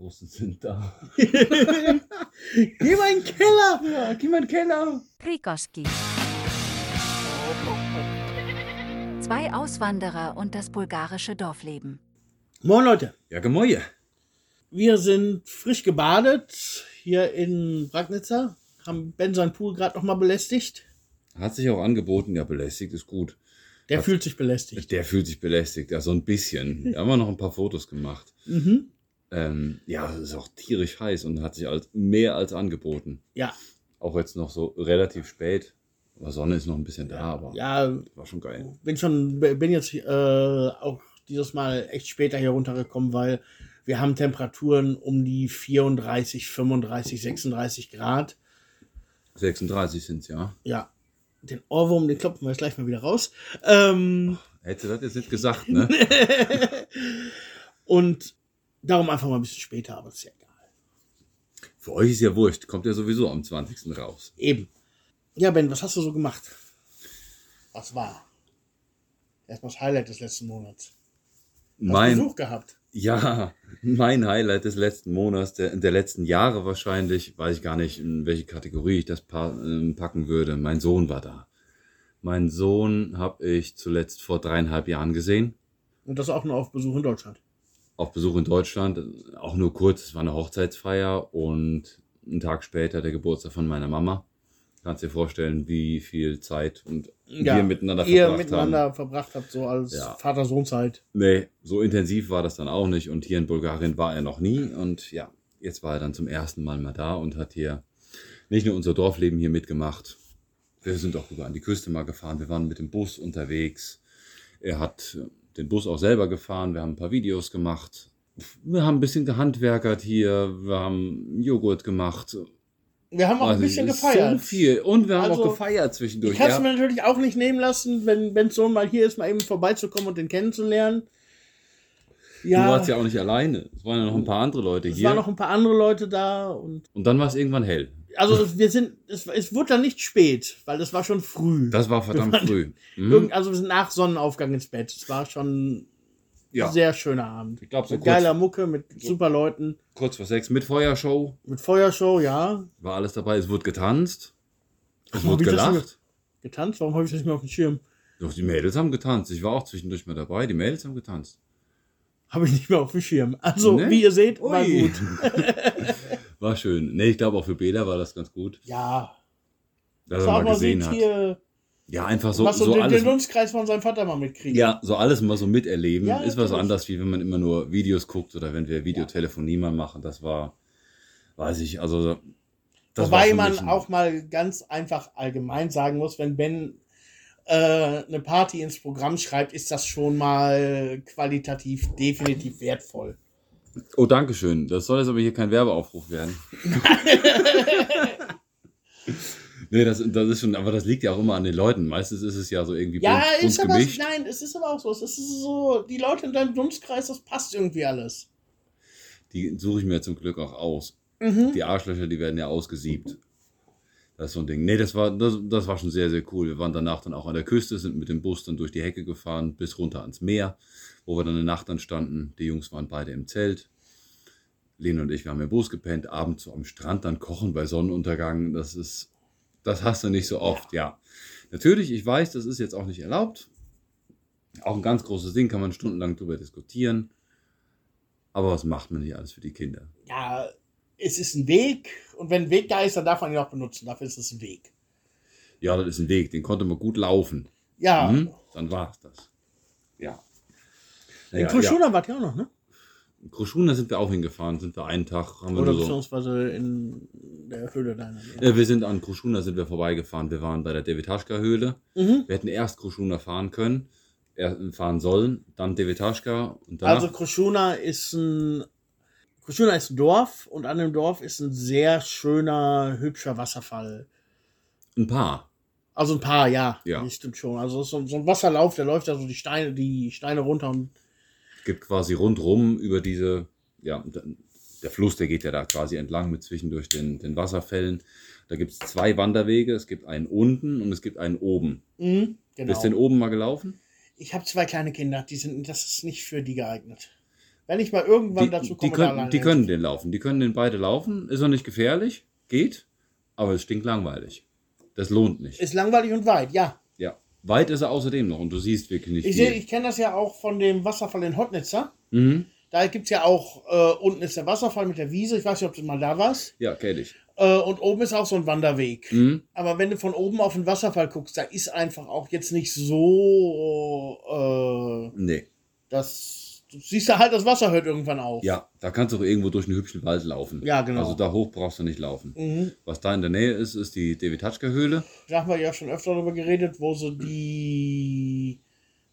Russen sind da. Geh mal in den Keller! Ja, geh mal in den Keller. Krikoski. Zwei Auswanderer und das bulgarische Dorfleben. Moin Leute, Ja, gemäue. wir sind frisch gebadet hier in Bragnitzer. Haben Ben seinen Pool gerade nochmal belästigt. Hat sich auch angeboten, ja, belästigt ist gut. Der Was? fühlt sich belästigt. Der fühlt sich belästigt, ja, so ein bisschen. Da haben wir noch ein paar Fotos gemacht. Mhm. Ähm, ja, es ist auch tierisch heiß und hat sich als, mehr als angeboten. Ja, Auch jetzt noch so relativ spät. Aber Sonne ist noch ein bisschen da, aber ja, war schon geil. bin schon, bin jetzt äh, auch dieses Mal echt später hier runtergekommen, weil wir haben Temperaturen um die 34, 35, 36 Grad. 36 sind es, ja. Ja, den Ohrwurm, den klopfen wir jetzt gleich mal wieder raus. Ähm, Hätte das jetzt nicht gesagt, ne? und darum einfach mal ein bisschen später, aber ist ja egal. Für euch ist ja wurscht. Kommt ja sowieso am 20. raus. Eben. Ja, Ben, was hast du so gemacht? Was war? Erstmal das Highlight des letzten Monats. Hast Mein, Besuch gehabt. ja, mein Highlight des letzten Monats, der, der letzten Jahre wahrscheinlich, weiß ich gar nicht, in welche Kategorie ich das ähm, packen würde. Mein Sohn war da. Mein Sohn habe ich zuletzt vor dreieinhalb Jahren gesehen. Und das auch nur auf Besuch in Deutschland. Auf Besuch in Deutschland, auch nur kurz, es war eine Hochzeitsfeier und einen Tag später der Geburtstag von meiner Mama. Kannst dir vorstellen, wie viel Zeit und wir miteinander ihr verbracht miteinander haben. verbracht habt, so als Ja. Vater-Sohn-Zeit. Nee, so intensiv war das dann auch nicht. Und hier in Bulgarien war er noch nie. Und ja, jetzt war er dann zum ersten Mal mal da und hat hier nicht nur unser Dorfleben hier mitgemacht. Wir sind auch rüber an die Küste mal gefahren. Wir waren mit dem Bus unterwegs. Er hat den Bus auch selber gefahren. Wir haben ein paar Videos gemacht. Wir haben ein bisschen gehandwerkert hier. Wir haben Joghurt gemacht. Wir haben auch ein Also, bisschen es ist gefeiert. So viel. Und wir haben Also, auch gefeiert zwischendurch. Ich kann es Ja. mir natürlich auch nicht nehmen lassen, wenn Ben's Sohn mal hier ist, mal eben vorbeizukommen und den kennenzulernen. Du warst ja auch nicht alleine. Es waren ja noch ein paar andere Leute es hier. waren noch ein paar andere Leute da und und dann war es irgendwann hell. Also wir sind, es, es wurde dann nicht spät, weil es war schon früh. Das war verdammt waren- früh. Mhm. Irgend, also wir sind nach Sonnenaufgang ins Bett. Es war schon Ja. ein sehr schöner Abend. Ich glaube, so Mit kurz, geiler Mucke, mit super Leuten, kurz vor sechs mit Feuershow mit Feuershow, ja. war alles dabei. Es wurde getanzt. Es wurde gelacht. Getanzt? Warum habe ich das nicht mehr auf dem Schirm? Doch, die Mädels haben getanzt. Ich war auch zwischendurch mal dabei. Die Mädels haben getanzt. Habe ich nicht mehr auf dem Schirm. Also, Ne? wie ihr seht, war Ui. gut. War schön. Nee, ich glaube auch für Bela war das ganz gut. Ja, Dass das er war mal gesehen hat. hier, Ja, einfach so, was so, den, alles. den Dunstkreis von seinem Vater mal mitkriegen. Ja, so alles mal so miterleben. Ja, ist was anderes, wie wenn man immer nur Videos guckt oder wenn wir Videotelefonie mal machen. Das war, weiß ich, also. Das Wobei man ein- auch mal ganz einfach allgemein sagen muss, wenn Ben äh, eine Party ins Programm schreibt, ist das schon mal qualitativ definitiv wertvoll. Oh, danke schön. Das soll jetzt aber hier kein Werbeaufruf werden. nee, das, das ist schon, aber das liegt ja auch immer an den Leuten. Meistens ist es ja so irgendwie Ja, bunt, bunt ist aber, gemischt. nein, es ist aber auch so. Es ist so, die Leute in deinem Dunstkreis, das passt irgendwie alles. Die suche ich mir zum Glück auch aus. Mhm. Die Arschlöcher, die werden ja ausgesiebt. Das ist so ein Ding. Nee, das war, das, das war schon sehr, sehr cool. Wir waren danach dann auch an der Küste, sind mit dem Bus dann durch die Hecke gefahren, bis runter ans Meer, wo wir dann eine Nacht dann standen. Die Jungs waren beide im Zelt. Lena und ich, wir haben im Bus gepennt, abends so am Strand dann kochen bei Sonnenuntergang. Das ist, das hast du nicht so oft, ja. Natürlich, ich weiß, das ist jetzt auch nicht erlaubt. Auch ein ganz großes Ding, kann man stundenlang drüber diskutieren. Aber was macht man nicht alles für die Kinder? Ja, es ist ein Weg und wenn ein Weg da ist, dann darf man ihn auch benutzen. Dafür ist es ein Weg. Ja, das ist ein Weg, den konnte man gut laufen. Ja, Hm? Dann war es das. Ja. in Naja, Kruschuna wart ihr auch noch, ne? ja. Kruschuna sind wir auch hingefahren, sind wir einen Tag, haben wir Oder so. beziehungsweise in der Höhle deiner. Ja, wir sind an Kruschuna sind wir vorbeigefahren. Wir waren bei der Devitaschka Höhle. Mhm. Wir hätten erst Kruschuna fahren können, er, fahren sollen, dann Devitaschka und danach. Also Kruschuna ist ein Kruschuna ist ein Dorf und an dem Dorf ist ein sehr schöner, hübscher Wasserfall. ein paar. Also ein paar, ja. Ja. Das stimmt schon. Also so, so ein Wasserlauf, der läuft da so die Steine, die Steine runter und gibt quasi rundrum über diese, ja, der Fluss, der geht ja da quasi entlang mit zwischendurch den, den Wasserfällen. Da gibt es zwei Wanderwege. Es gibt einen unten und es gibt einen oben. mhm, genau. Bist du den oben mal gelaufen? Ich habe zwei kleine Kinder, die sind, das ist nicht für die geeignet. Wenn ich mal irgendwann Die, dazu die, komme, da können, die können den laufen. Die können den beide laufen. Ist auch nicht gefährlich. Geht. Aber es stinkt langweilig. Das lohnt nicht. Ist langweilig und weit, ja. Weit ist er außerdem noch und du siehst wirklich nicht Ich, viel. sehe, ich kenne das ja auch von dem Wasserfall in Hotnitzer. mhm. Da gibt es ja auch, äh, unten ist der Wasserfall mit der Wiese. Ich weiß nicht, ob du mal da warst. Ja, kenn ich. Äh, und oben ist auch so ein Wanderweg. Mhm. Aber wenn du von oben auf den Wasserfall guckst, da ist einfach auch jetzt nicht so, äh, Nee. das, siehst da halt, das Wasser hört irgendwann auf. Ja, da kannst du auch irgendwo durch einen hübschen Wald laufen. Ja, genau. Also da hoch brauchst du nicht laufen. Mhm. Was da in der Nähe ist, ist die David-Hatschka-Höhle. Da haben wir ja schon öfter darüber geredet, wo sie die,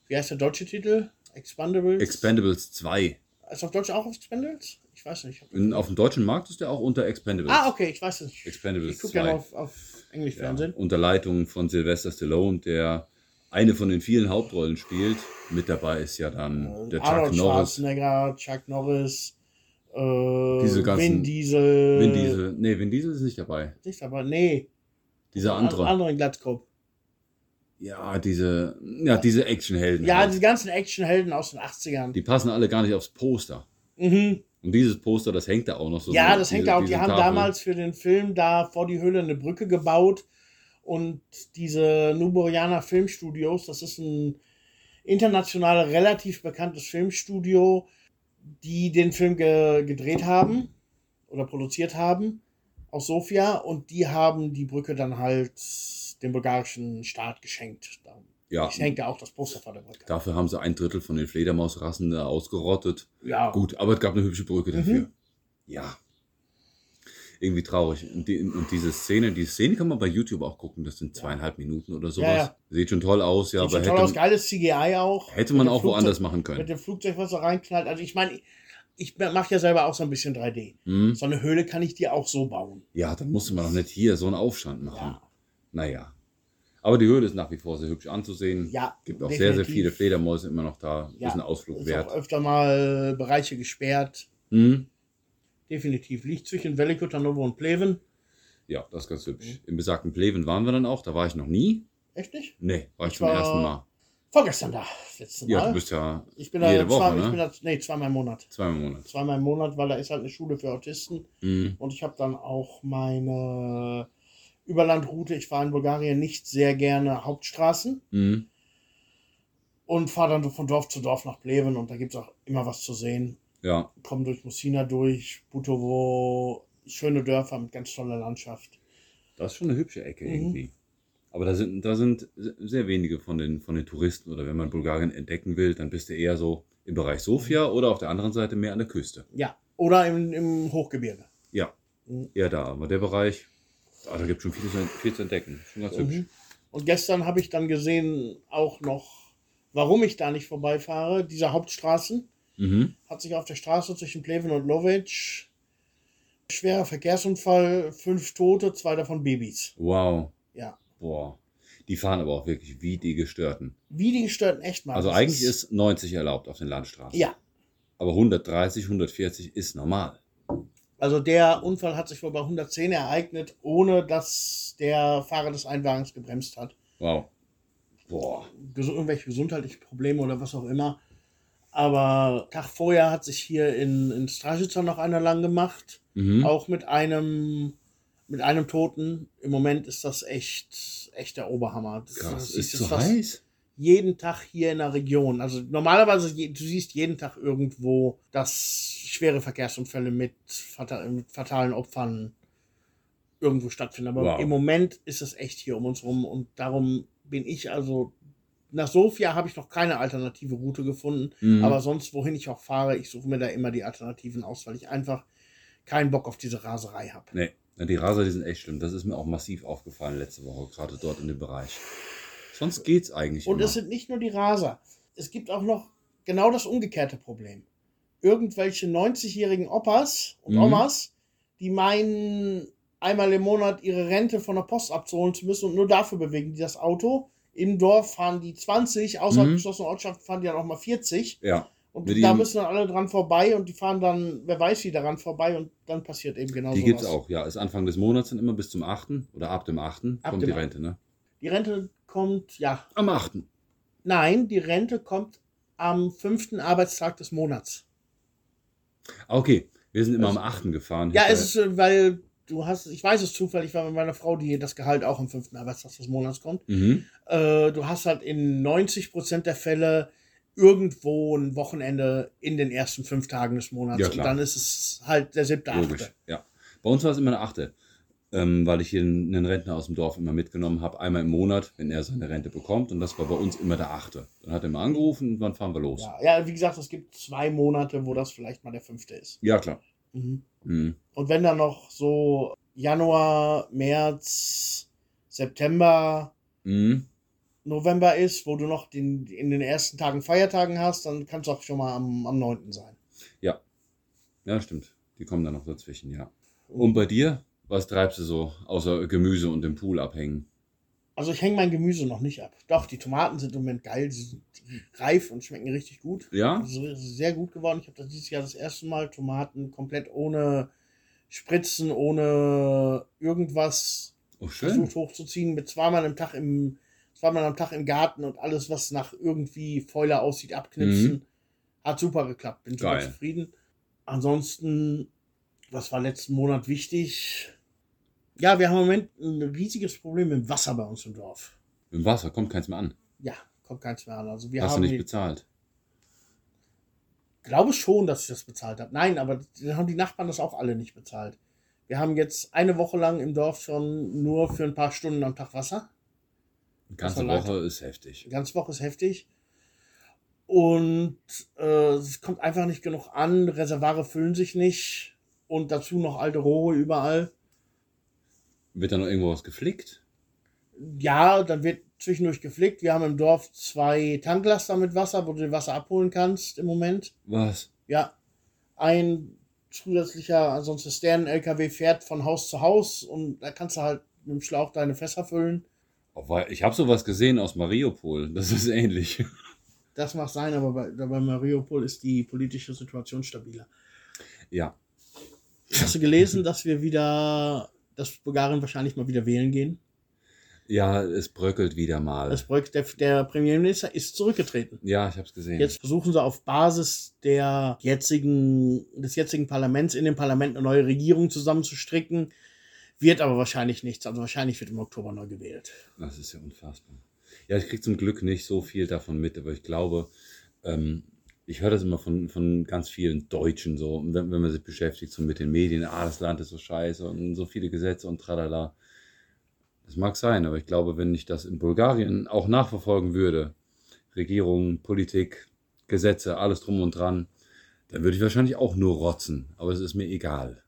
wie heißt der deutsche Titel? Expandables? Expendables 2. ist auf Deutsch auch Expendables? Ich weiß nicht. In, auf dem deutschen Markt ist der auch unter Expendables. Ah, okay, ich weiß es nicht. Expendables Ich gucke 2. ja auf, auf Englisch Ja, Fernsehen. unter Leitung von Sylvester Stallone, der eine von den vielen Hauptrollen spielt. Mit dabei ist ja dann der Chuck Äh, Arnold Norris. Schwarzenegger, Chuck Norris, äh, Diese ganzen- Vin Diesel. Vin Diesel. Nee, Vin Diesel ist nicht dabei. Nicht, aber nee. Dieser andere. anderen Glatzkopf. Ja, diese, ja, diese Actionhelden. Ja, halt. die ganzen Actionhelden aus den 80ern. die passen alle gar nicht aufs Poster. mhm. Und dieses Poster, das hängt da auch noch so. Ja, so, das hängt diese- da auch. Die haben Tafel. damals für den Film da vor die Höhle eine Brücke gebaut. Und diese Nuborianer Filmstudios, das ist ein international relativ bekanntes Filmstudio, die den Film ge gedreht haben oder produziert haben aus Sofia. Und die haben die Brücke dann halt dem bulgarischen Staat geschenkt. Da Ja, hängt ja auch das Poster vor der Brücke. dafür haben sie ein Drittel von den Fledermausrassen ausgerottet. Ja, Gut, aber es gab eine hübsche Brücke dafür. Mhm. Ja. Irgendwie traurig. Und, die, und diese Szene, die Szene kann man bei YouTube auch gucken. Das sind zweieinhalb Minuten oder sowas. Ja, ja. Sieht schon toll aus, ja, Sieht aber schon toll aus, hätte, geiles CGI auch. hätte Mit man auch Flugzeug- woanders machen Mit können. dem Flugzeug, was da reinknallt. Also ich meine, ich mache ja selber auch so ein bisschen 3D. Hm? So eine Höhle kann ich dir auch so bauen. Ja, dann musste man doch nicht hier so einen Aufstand machen. Ja, Naja. Aber die Höhle ist nach wie vor sehr hübsch anzusehen. ja Gibt auch sehr, sehr definitiv. viele Fledermäuse immer noch da. Ja, ist ein Ausflug Ist wert. auch öfter mal Bereiche gesperrt. Hm? Definitiv. Liegt zwischen Veliko, Tarnovo und Pleven. Ja, das ist ganz hübsch. Mhm. Im besagten Pleven waren wir dann auch. Da war ich noch nie. Echt nicht? Nee, war ich, Ich zum war- ersten Mal. Vorgestern da. Letzten Ja, Mal. du bist ja ich bin da jede Woche, zwei, ne? ich bin da, nee, zweimal im Monat. zweimal im Monat. Zweimal im Monat, weil da ist halt eine Schule für Autisten. Hm. Und ich habe dann auch meine Überlandroute. Ich fahre in Bulgarien nicht sehr gerne Hauptstraßen. Hm. und fahre dann von Dorf zu Dorf nach Pleven und da gibt es auch immer was zu sehen. Ja, Kommen durch Musina durch, Butovo, schöne Dörfer mit ganz toller Landschaft. das ist schon eine hübsche Ecke Mhm. irgendwie. Aber da sind, da sind sehr wenige von den, von den Touristen oder wenn man Bulgarien entdecken will, dann bist du eher so im Bereich Sofia Mhm. oder auf der anderen Seite mehr an der Küste. Ja, oder im, im Hochgebirge. Ja, Mhm. eher da. Aber der Bereich, ah, da gibt es schon viel, zu- viel zu entdecken. Schon ganz hübsch. Mhm. Und gestern habe ich dann gesehen auch noch, warum ich da nicht vorbeifahre. Diese Hauptstraßen Mhm. hat sich auf der Straße zwischen Pleven und Lovec schwerer Verkehrsunfall, fünf Tote, zwei davon Babys. Wow. Ja. Boah. Die fahren aber auch wirklich wie die Gestörten. Wie die gestörten echt mal. Also eigentlich ist 90 erlaubt auf den Landstraßen. Ja, Aber 130, 140 ist normal. Also der Unfall hat sich wohl bei 110 ereignet, ohne dass der Fahrer des Einwagens gebremst hat. Wow. Boah. Irgendwelche gesundheitlichen Probleme oder was auch immer. Aber Tag vorher hat sich hier in, in Stražica noch einer lang gemacht. Mhm. Auch mit einem, mit einem Toten. Im Moment ist das echt, echt der Oberhammer. Das, Krass. das Ist jetzt zu fast heiß? Jeden Tag hier in der Region. Also normalerweise, du siehst jeden Tag irgendwo, dass schwere Verkehrsunfälle mit, fata mit fatalen Opfern irgendwo stattfinden. Aber Wow. im Moment ist es echt hier um uns rum und darum bin ich also nach Sofia habe ich noch keine alternative Route gefunden, Mhm. aber sonst wohin ich auch fahre, ich suche mir da immer die Alternativen aus, weil ich einfach keinen Bock auf diese Raserei habe. Nee, die Raser, die sind echt schlimm. Das ist mir auch massiv aufgefallen letzte Woche, gerade dort in dem Bereich. Sonst geht's eigentlich Und immer. es sind nicht nur die Raser. Es gibt auch noch genau das umgekehrte Problem. Irgendwelche 90-jährigen Opas und Mhm. Omas, die meinen, einmal im Monat ihre Rente von der Post abzuholen zu müssen und nur dafür bewegen die das Auto. Im Dorf fahren die 20, außerhalb Mhm. geschlossener Ortschaften fahren die dann auch mal 40. ja, Und da müssen dann alle dran vorbei und die fahren dann, wer weiß wie, daran vorbei und dann passiert eben genau die sowas. gibt's auch. Ja, ist Anfang des Monats dann immer bis zum 8. oder ab dem 8. Ab kommt dem die Rente, ne? Die Rente kommt, ja, Am 8. nein, die Rente kommt am fünften Arbeitstag des Monats. Ah, Okay, wir sind immer am 8. gefahren. Ja, es ist, äh, weil du hast, ich weiß es zufällig, weil mit meiner Frau, die das Gehalt auch am fünften Arbeitstag des Monats kommt. Mhm. Äh, du hast halt in 90% der Fälle irgendwo ein Wochenende in den ersten fünf Tagen des Monats. Ja, und dann ist es halt der siebte, Logisch, achte. ja. Bei uns war es immer eine Achte, ähm, weil ich hier einen einen Rentner aus dem Dorf immer mitgenommen habe, einmal im Monat, wenn er seine Rente bekommt. Und das war bei uns immer der Achte. Dann hat er mal angerufen und wann fahren wir los? Ja, ja, wie gesagt, es gibt zwei Monate, wo das vielleicht mal der fünfte ist. Ja, klar. Mhm. Mhm. Und wenn dann noch so Januar, März, September, Mhm. November ist, wo du noch den, in den ersten Tagen Feiertagen hast, dann kann es auch schon mal am, am 9. sein. Ja. Ja, stimmt. Die kommen dann noch dazwischen, ja. Und bei dir? Was treibst du so, außer Gemüse und dem Pool abhängen? Also ich hänge mein Gemüse noch nicht ab. Doch, die Tomaten sind im Moment geil, sie sind reif und schmecken richtig gut. Ja? Also sehr gut geworden. Ich habe das dieses Jahr das erste Mal Tomaten komplett ohne Spritzen, ohne irgendwas Oh, versucht hochzuziehen, mit zweimal am Tag im, zweimal am Tag im Garten und alles, was nach irgendwie Fäule aussieht, abknipsen. Mhm. Hat super geklappt, bin super Geil. zufrieden. Ansonsten, was war letzten Monat wichtig? Ja, wir haben im Moment ein riesiges Problem mit dem Wasser bei uns im Dorf. Im Wasser kommt keins mehr an. Ja, kommt keins mehr an. Also wir Hast du haben, nicht die- bezahlt? glaube schon, dass ich das bezahlt habe. Nein, aber dann haben die Nachbarn das auch alle nicht bezahlt. Wir haben jetzt eine Woche lang im Dorf schon nur für ein paar Stunden am Tag Wasser. Eine ganze leid. Woche ist heftig. Die ganze Woche ist heftig. Und äh, es kommt einfach nicht genug an. Reservare füllen sich nicht. Und dazu noch alte Rohre überall. Wird da noch irgendwo was geflickt? Ja, dann wird zwischendurch geflickt. Wir haben im Dorf zwei Tanklaster mit Wasser, wo du dir Wasser abholen kannst im Moment. Was? Ja, ein zusätzlicher, ansonsten Sternen-LKW fährt von Haus zu Haus und da kannst du halt mit dem Schlauch deine Fässer füllen. Ich habe sowas gesehen aus Mariupol. Das ist ähnlich. Das mag sein, aber bei, bei Mariupol ist die politische Situation stabiler. Ja. Hast du gelesen, dass wir wieder, dass Bulgarien wahrscheinlich mal wieder wählen gehen? Ja, es bröckelt wieder mal. Das Projekt, der, der Premierminister ist zurückgetreten. ja, ich habe es gesehen. Jetzt versuchen sie auf Basis der jetzigen, des jetzigen Parlaments in dem Parlament eine neue Regierung zusammenzustricken. Wird aber wahrscheinlich nichts. Also wahrscheinlich wird im Oktober neu gewählt. Das ist ja unfassbar. Ja, ich kriege zum Glück nicht so viel davon mit, aber ich glaube, ähm, ich höre das immer von, von ganz vielen Deutschen so, wenn, wenn man sich beschäftigt so mit den Medien, ah, das Land ist so scheiße und so viele Gesetze und tralala. Das mag sein, aber ich glaube, wenn ich das in Bulgarien auch nachverfolgen würde, Regierung, Politik, Gesetze, alles drum und dran, dann würde ich wahrscheinlich auch nur rotzen, aber es ist mir egal.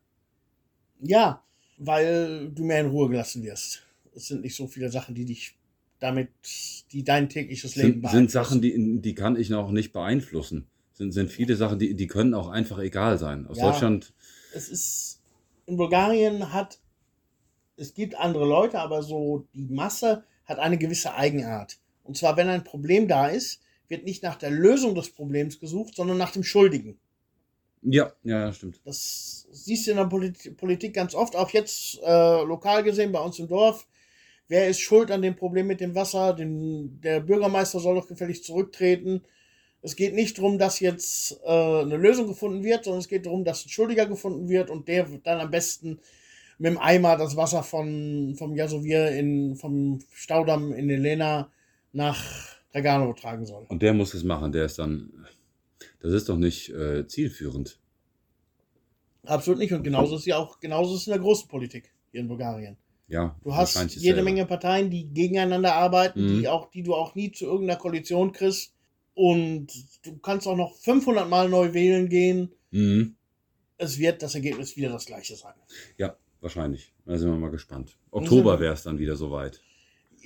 Ja, weil du mehr in Ruhe gelassen wirst. Es sind nicht so viele Sachen, die dich damit, die dein tägliches Leben sind, sind Sachen, die, die kann ich noch nicht beeinflussen. Sind, sind viele Sachen, die, die können auch einfach egal sein. Aus Ja. Deutschland, es ist in Bulgarien hat es gibt andere Leute, aber so die Masse hat eine gewisse Eigenart. Und zwar, wenn ein Problem da ist, wird nicht nach der Lösung des Problems gesucht, sondern nach dem Schuldigen. ja, ja, ja, stimmt. Das siehst du in der Polit Politik ganz oft, auch jetzt äh, lokal gesehen bei uns im Dorf. Wer ist schuld an dem Problem mit dem Wasser? Den, der Bürgermeister soll doch gefälligst zurücktreten. Es geht nicht darum, dass jetzt äh, eine Lösung gefunden wird, sondern es geht darum, dass ein Schuldiger gefunden wird und der wird dann am besten mit dem Eimer das Wasser von, vom Jasowir in, vom Staudamm in den Lena nach Dragano tragen soll. Und der muss es machen, der ist dann, das ist doch nicht äh, zielführend. Absolut nicht. Und genauso ist ja auch, genauso ist es in der großen Politik hier in Bulgarien. Ja, Du hast jede dasselbe. Menge Parteien, die gegeneinander arbeiten, Mhm. die, auch, die du auch nie zu irgendeiner Koalition kriegst. Und du kannst auch noch 500 Mal neu wählen gehen. Mhm. Es wird das Ergebnis wieder das gleiche sein. Ja, wahrscheinlich. Da sind wir mal gespannt. Oktober wäre es dann wieder soweit.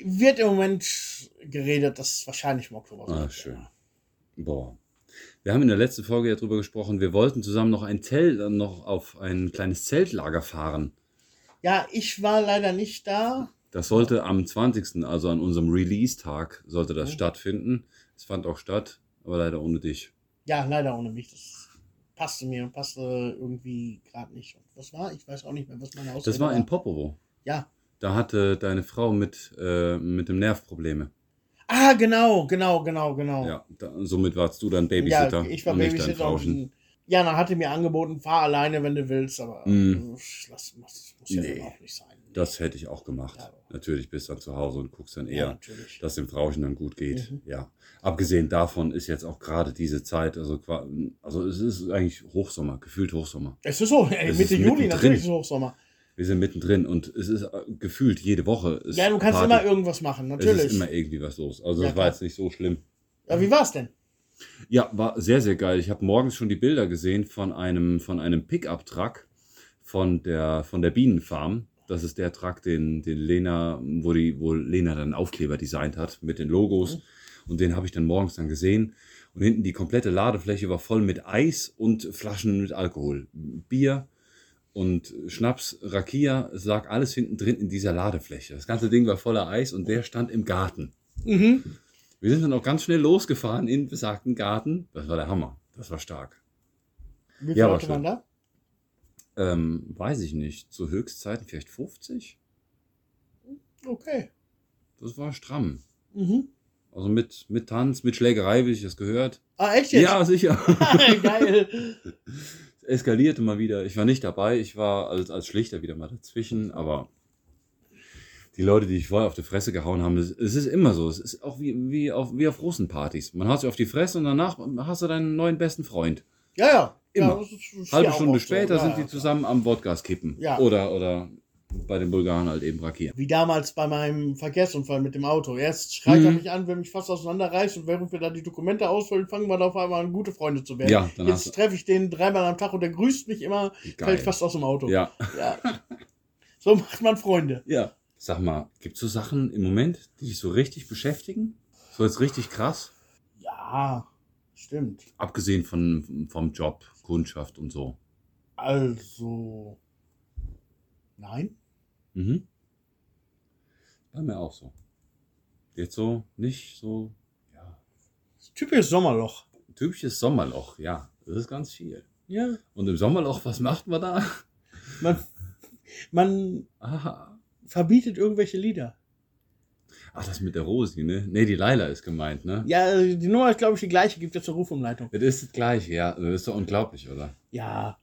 Wird im Moment geredet, dass es wahrscheinlich im Oktober Ah, schön. Boah. Wir haben in der letzten Folge ja drüber gesprochen, wir wollten zusammen noch ein Zelt, äh, noch auf ein kleines Zeltlager fahren. Ja, ich war leider nicht da. Das sollte am 20., also an unserem Release-Tag, sollte das Mhm. stattfinden. Es fand auch statt, aber leider ohne dich. Ja, leider ohne mich. Das passte mir und passte irgendwie gerade nicht. Und was war? Ich weiß auch nicht mehr, was meine Ausrede Das war in Popovo. Ja. Da hatte deine Frau mit, äh, mit dem Nerv Probleme. Ah, genau, genau, genau, genau. Ja, da, somit warst du dann Babysitter Ja, ich war Babysitter und Jana hatte mir angeboten, fahr alleine, wenn du willst, aber Mhm. äh, lass, muss, muss ja Nee. auch nicht sein. Das hätte ich auch gemacht. Ja. Natürlich bist du dann zu Hause und guckst dann ja, eher, natürlich. dass dem Frauchen dann gut geht. Mhm. Ja. Abgesehen davon ist jetzt auch gerade diese Zeit, also, also es ist eigentlich Hochsommer, gefühlt Hochsommer. Es ist so, ey, Es Mitte Juli, mittendrin. natürlich ist es Hochsommer. Wir sind mittendrin und es ist äh, gefühlt jede Woche. Ist Ja, du kannst Party. immer irgendwas machen, Es natürlich. ist immer irgendwie was los. Also Ja, das war jetzt nicht so schlimm. ja, wie war's denn? Ja, war sehr, sehr geil. Ich habe morgens schon die Bilder gesehen von einem, von einem Pickup-Truck von der, von der Bienenfarm. Das ist der Truck, den, den Lena, wo, die, wo Lena dann Aufkleber designt hat mit den Logos. Und den habe ich dann morgens dann gesehen. Und hinten die komplette Ladefläche war voll mit Eis und Flaschen mit Alkohol. Bier und Schnaps, Rakia, es lag alles hinten drin in dieser Ladefläche. Das ganze Ding war voller Eis und der stand im Garten. Mhm. Wir sind dann auch ganz schnell losgefahren in besagten Garten. Das war der Hammer. Das war stark. Wie viele Ja, war Leute waren da? Ähm, weiß ich nicht. Zu Höchstzeiten vielleicht 50? Okay. Das war stramm. Mhm. Also mit, mit Tanz, mit Schlägerei, wie ich das gehört. Ah, echt jetzt? Ja, sicher. Geil. Es eskalierte mal wieder. Ich war nicht dabei. Ich war als, als Schlichter wieder mal dazwischen. Aber die Leute, die ich vorher auf die Fresse gehauen haben, es, ist immer so. Es ist auch wie, wie, auf, wie auf Russenpartys. Man haut sich auf die Fresse und danach hast du deinen neuen besten Freund. Ja, ja. Immer. Ja, Halbe Stunde oft so. später Ja, sind die zusammen am Wodgas kippen. Ja. Oder, oder bei den Bulgaren halt eben Rakier. Wie damals bei meinem Verkehrsunfall mit dem Auto. Erst schreit er Mhm. mich an, wenn mich fast auseinanderreißt und während wir da die Dokumente ausfüllen, fangen wir da auf einmal an, gute Freunde zu werden. Ja, Jetzt treffe ich den dreimal am Tag und der grüßt mich immer, Geil. fällt fast aus dem Auto. Ja. Ja. So macht man Freunde. ja. Sag mal, gibt es so Sachen im Moment, die dich so richtig beschäftigen? So jetzt richtig krass? Ja, stimmt. Abgesehen von, vom Job, Kundschaft und so. Also. Nein? Mhm. Bei mir auch so. Jetzt so nicht so, ja. Typisches Sommerloch. Typisches Sommerloch, ja. Das ist ganz viel. Ja. Und im Sommerloch, was macht man da? Man, man Aha. Verbietet irgendwelche Lieder. Ach, das mit der Rosi, ne? Ne, die Laila ist gemeint, ne? Ja, die Nummer ist, glaube ich, die gleiche, gibt jetzt eine Rufumleitung. Das ist das Gleiche, ja. Das ist doch unglaublich, oder? Ja,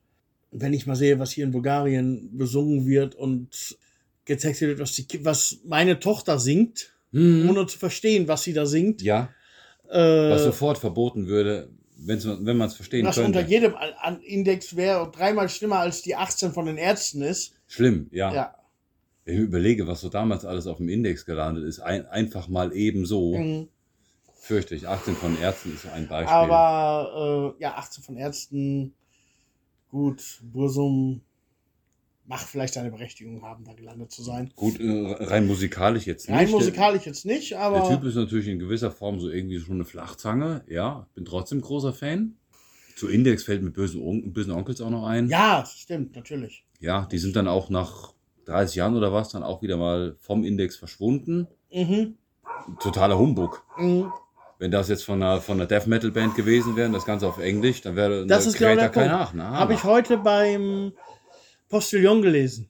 wenn ich mal sehe, was hier in Bulgarien besungen wird und getextet wird, was, die, was meine Tochter singt, Mhm. ohne zu verstehen, was sie da singt, Ja, äh, was sofort verboten würde, wenn's, wenn man es verstehen was könnte. unter jedem Index wäre und dreimal schlimmer als die 18 von den Ärzten ist. Schlimm, ja. Ja. Ich überlege, was so damals alles auf dem Index gelandet ist, ein, einfach mal eben so, Mhm. fürchte ich. 18 von Ärzten ist so ein Beispiel. Aber äh, ja, 18 von Ärzten, gut, Bursum mag vielleicht seine Berechtigung haben, da gelandet zu sein. Gut, äh, rein musikalisch jetzt nicht. Rein Der- musikalisch jetzt nicht, Der aber Typ ist natürlich in gewisser Form so irgendwie schon eine Flachzange. Ja, bin trotzdem großer Fan. Zu Index fällt mir böse, On bösen Onkels auch noch ein. ja, stimmt, natürlich. Ja, die sind dann auch nach 30 Jahren oder was dann auch wieder mal vom Index verschwunden. Mhm. Totaler Humbug. Mhm. Wenn das jetzt von einer, von einer Death Metal Band gewesen wäre, und das Ganze auf Englisch, dann wäre Das ist genau kräht da kein nach. Ne? Habe ich heute beim Postillon gelesen.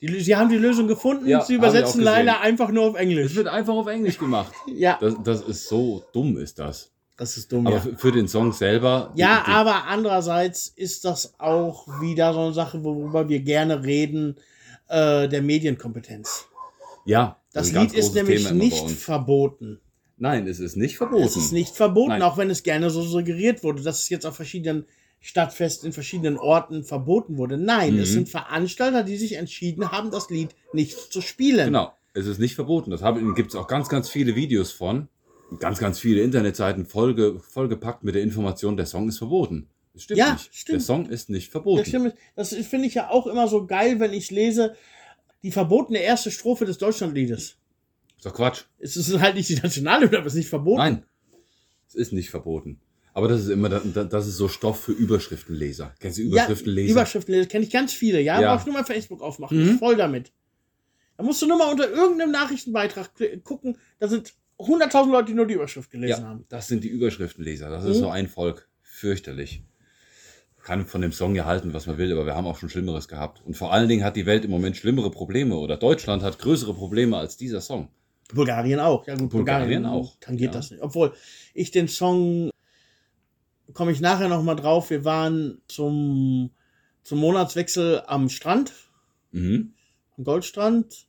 Die, sie haben die Lösung gefunden, Ja, sie übersetzen leider einfach nur auf Es Englisch. wird einfach auf Englisch gemacht. Ja, Das, das ist so dumm, ist das. das ist dumm. Aber Ja, für, den Song selber. die- ja die, aber andererseits ist das auch wieder so eine Sache, worüber wir gerne reden, äh, der Medienkompetenz. Ja, Das ein ganz Lied ist nämlich Thema nicht verboten. Nein, es ist nicht verboten. Es ist nicht verboten, Nein. auch wenn es gerne so suggeriert wurde, dass es jetzt auf verschiedenen Stadtfesten in verschiedenen Orten verboten wurde. Nein, Mhm. es sind Veranstalter, die sich entschieden haben, das Lied nicht zu spielen. Genau, es ist nicht verboten. Das gibt es auch ganz, ganz viele Videos von. Ganz, ganz viele Internetseiten vollge, vollgepackt mit der Information, der Song ist verboten. Das stimmt Ja, nicht. stimmt. Der Song ist nicht Das, verboten. stimmt. das finde ich ja auch immer so geil, wenn ich lese, die verbotene erste Strophe des Deutschlandliedes. Ist doch Quatsch. Es ist halt nicht die Nationalhymne, aber es ist nicht verboten. Nein, es ist nicht verboten. Aber das ist immer, das ist so Stoff für Überschriftenleser. Kennst du Ja, Überschriftenleser? Überschriftenleser kenne ich ganz viele. Ja, Ja. brauchst nur mal Facebook aufmachen. Mhm. Ich bin voll damit. Da musst du nur mal unter irgendeinem Nachrichtenbeitrag gucken. Da sind 100.000 Leute, die nur die Überschrift gelesen ja, haben. das sind die Überschriftenleser. Das ist Mhm. so ein Volk. Fürchterlich. Kann von dem Song ja halten, was man will, aber wir haben auch schon Schlimmeres gehabt. Und vor allen Dingen hat die Welt im Moment schlimmere Probleme oder Deutschland hat größere Probleme als dieser Song. Bulgarien auch. Ja gut, Bulgarien Bulgarien, auch, Tangiert ja. das nicht. Obwohl ich den Song komme ich nachher noch mal drauf. Wir waren zum, zum Monatswechsel am Strand, Mhm. am Goldstrand.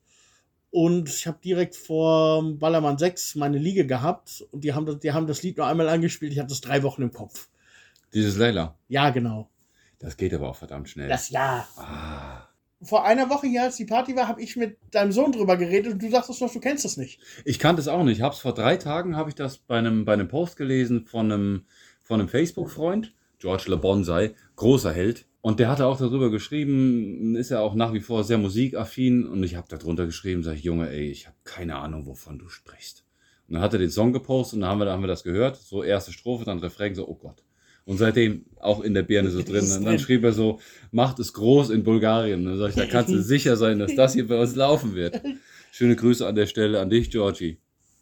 Und ich habe direkt vor Ballermann 6 meine Liege gehabt. Und die haben das, die haben das Lied nur einmal angespielt. Ich hatte das drei Wochen im Kopf. Dieses Leila. Ja, genau. Das geht aber auch verdammt schnell. Das ja. ah. Vor einer Woche hier, als die Party war, habe ich mit deinem Sohn drüber geredet und du sagtest noch, du kennst das nicht. Ich kannte es auch nicht. Ich habe es vor drei Tagen, habe ich das bei einem, bei einem Post gelesen von einem, von einem Facebook-Freund, George Le Bonsai, großer Held. Und der hatte auch darüber geschrieben, ist ja auch nach wie vor sehr musikaffin. Und ich habe darunter geschrieben, sag ich, Junge, ey, ich habe keine Ahnung, wovon du sprichst. Und dann hat er den Song gepostet und dann haben wir, dann haben wir das gehört. So erste Strophe, dann Refrain, so, oh Gott. Und seitdem auch in der Birne so drin. Und dann schrieb er so, macht es groß in Bulgarien. Und dann sag ich, da kannst du sicher sein, dass das hier bei uns laufen wird. Schöne Grüße an der Stelle an dich, Georgie.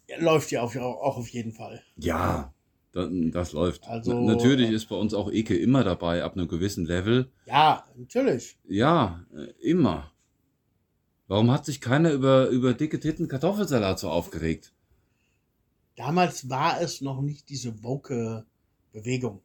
Ja, läuft ja auch, auch auf jeden Fall. Ja, das, das läuft. Also- Na- Natürlich ist bei uns auch Eke immer dabei, ab einem gewissen Level. Ja, natürlich. Ja, äh, immer. Warum hat sich keiner über, über dicke Titten Kartoffelsalat so aufgeregt? Damals war es noch nicht diese woke Bewegung.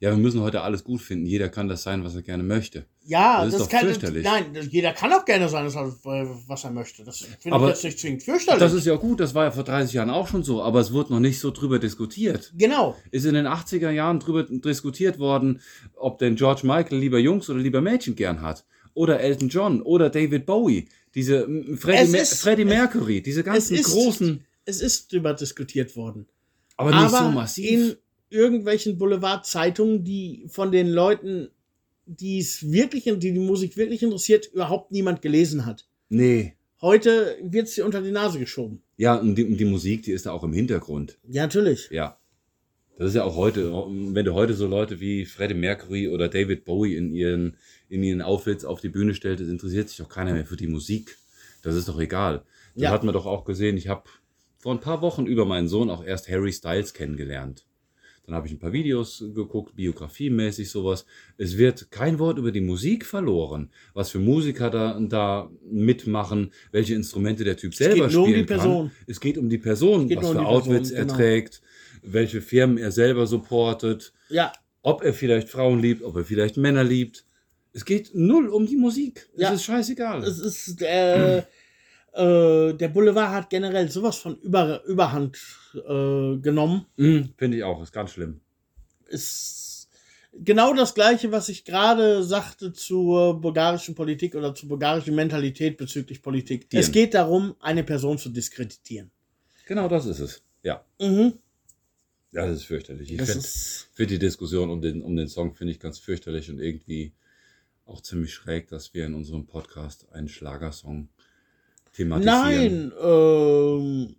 Ja, wir müssen heute alles gut finden. Jeder kann das sein, was er gerne möchte. Ja, Das das, ist doch kann. fürchterlich. Nein, jeder kann auch gerne sein, was er möchte. Das finde Aber ich jetzt nicht zwingend fürchterlich. Das ist ja gut, das war ja vor 30 Jahren auch schon so, aber es wurde noch nicht so drüber diskutiert. genau. Ist in den 80er Jahren drüber diskutiert worden, ob denn George Michael lieber Jungs oder lieber Mädchen gern hat. Oder Elton John oder David Bowie. Diese Freddie, Es ist- Freddie Mercury, diese ganzen ist- großen, Es ist drüber diskutiert worden. aber nicht aber so massiv. Irgendwelchen Boulevardzeitungen, die von den Leuten, die es wirklich, die die Musik wirklich interessiert, überhaupt niemand gelesen hat. nee. Heute wird sie unter die Nase geschoben. Ja, und die, und die Musik, die ist da auch im Hintergrund. Ja, natürlich. Ja. Das ist ja auch heute, wenn du heute so Leute wie Freddie Mercury oder David Bowie in ihren, in ihren Outfits auf die Bühne stellst, es interessiert sich doch keiner mehr für die Musik. Das ist doch egal. Das Ja. hat man doch auch gesehen. Ich habe vor ein paar Wochen über meinen Sohn auch erst Harry Styles kennengelernt. Dann habe ich ein paar Videos geguckt, biografiemäßig sowas. Es wird kein Wort über die Musik verloren, was für Musiker da, da mitmachen, welche Instrumente der Typ selber geht nur um die Person. kann. Es geht um die Person, was um für die Person, Outfits er genau. trägt, welche Firmen er selber supportet, Ja, ob er vielleicht Frauen liebt, ob er vielleicht Männer liebt. Es geht null um die Musik. Es Ja. ist scheißegal. es ist, äh, äh, der Boulevard hat generell sowas von Über, Überhand äh, genommen. Mm, Finde ich auch, ist ganz schlimm. Ist genau das Gleiche, was ich gerade sagte zur bulgarischen Politik oder zur bulgarischen Mentalität bezüglich Politik. Tieren. Es geht darum, eine Person zu diskreditieren. Genau das ist es. Ja, Mhm. das ist fürchterlich. Ich finde find die Diskussion um den, um den Song finde ich ganz fürchterlich und irgendwie auch ziemlich schräg, dass wir in unserem Podcast einen Schlagersong thematisieren. nein, ähm,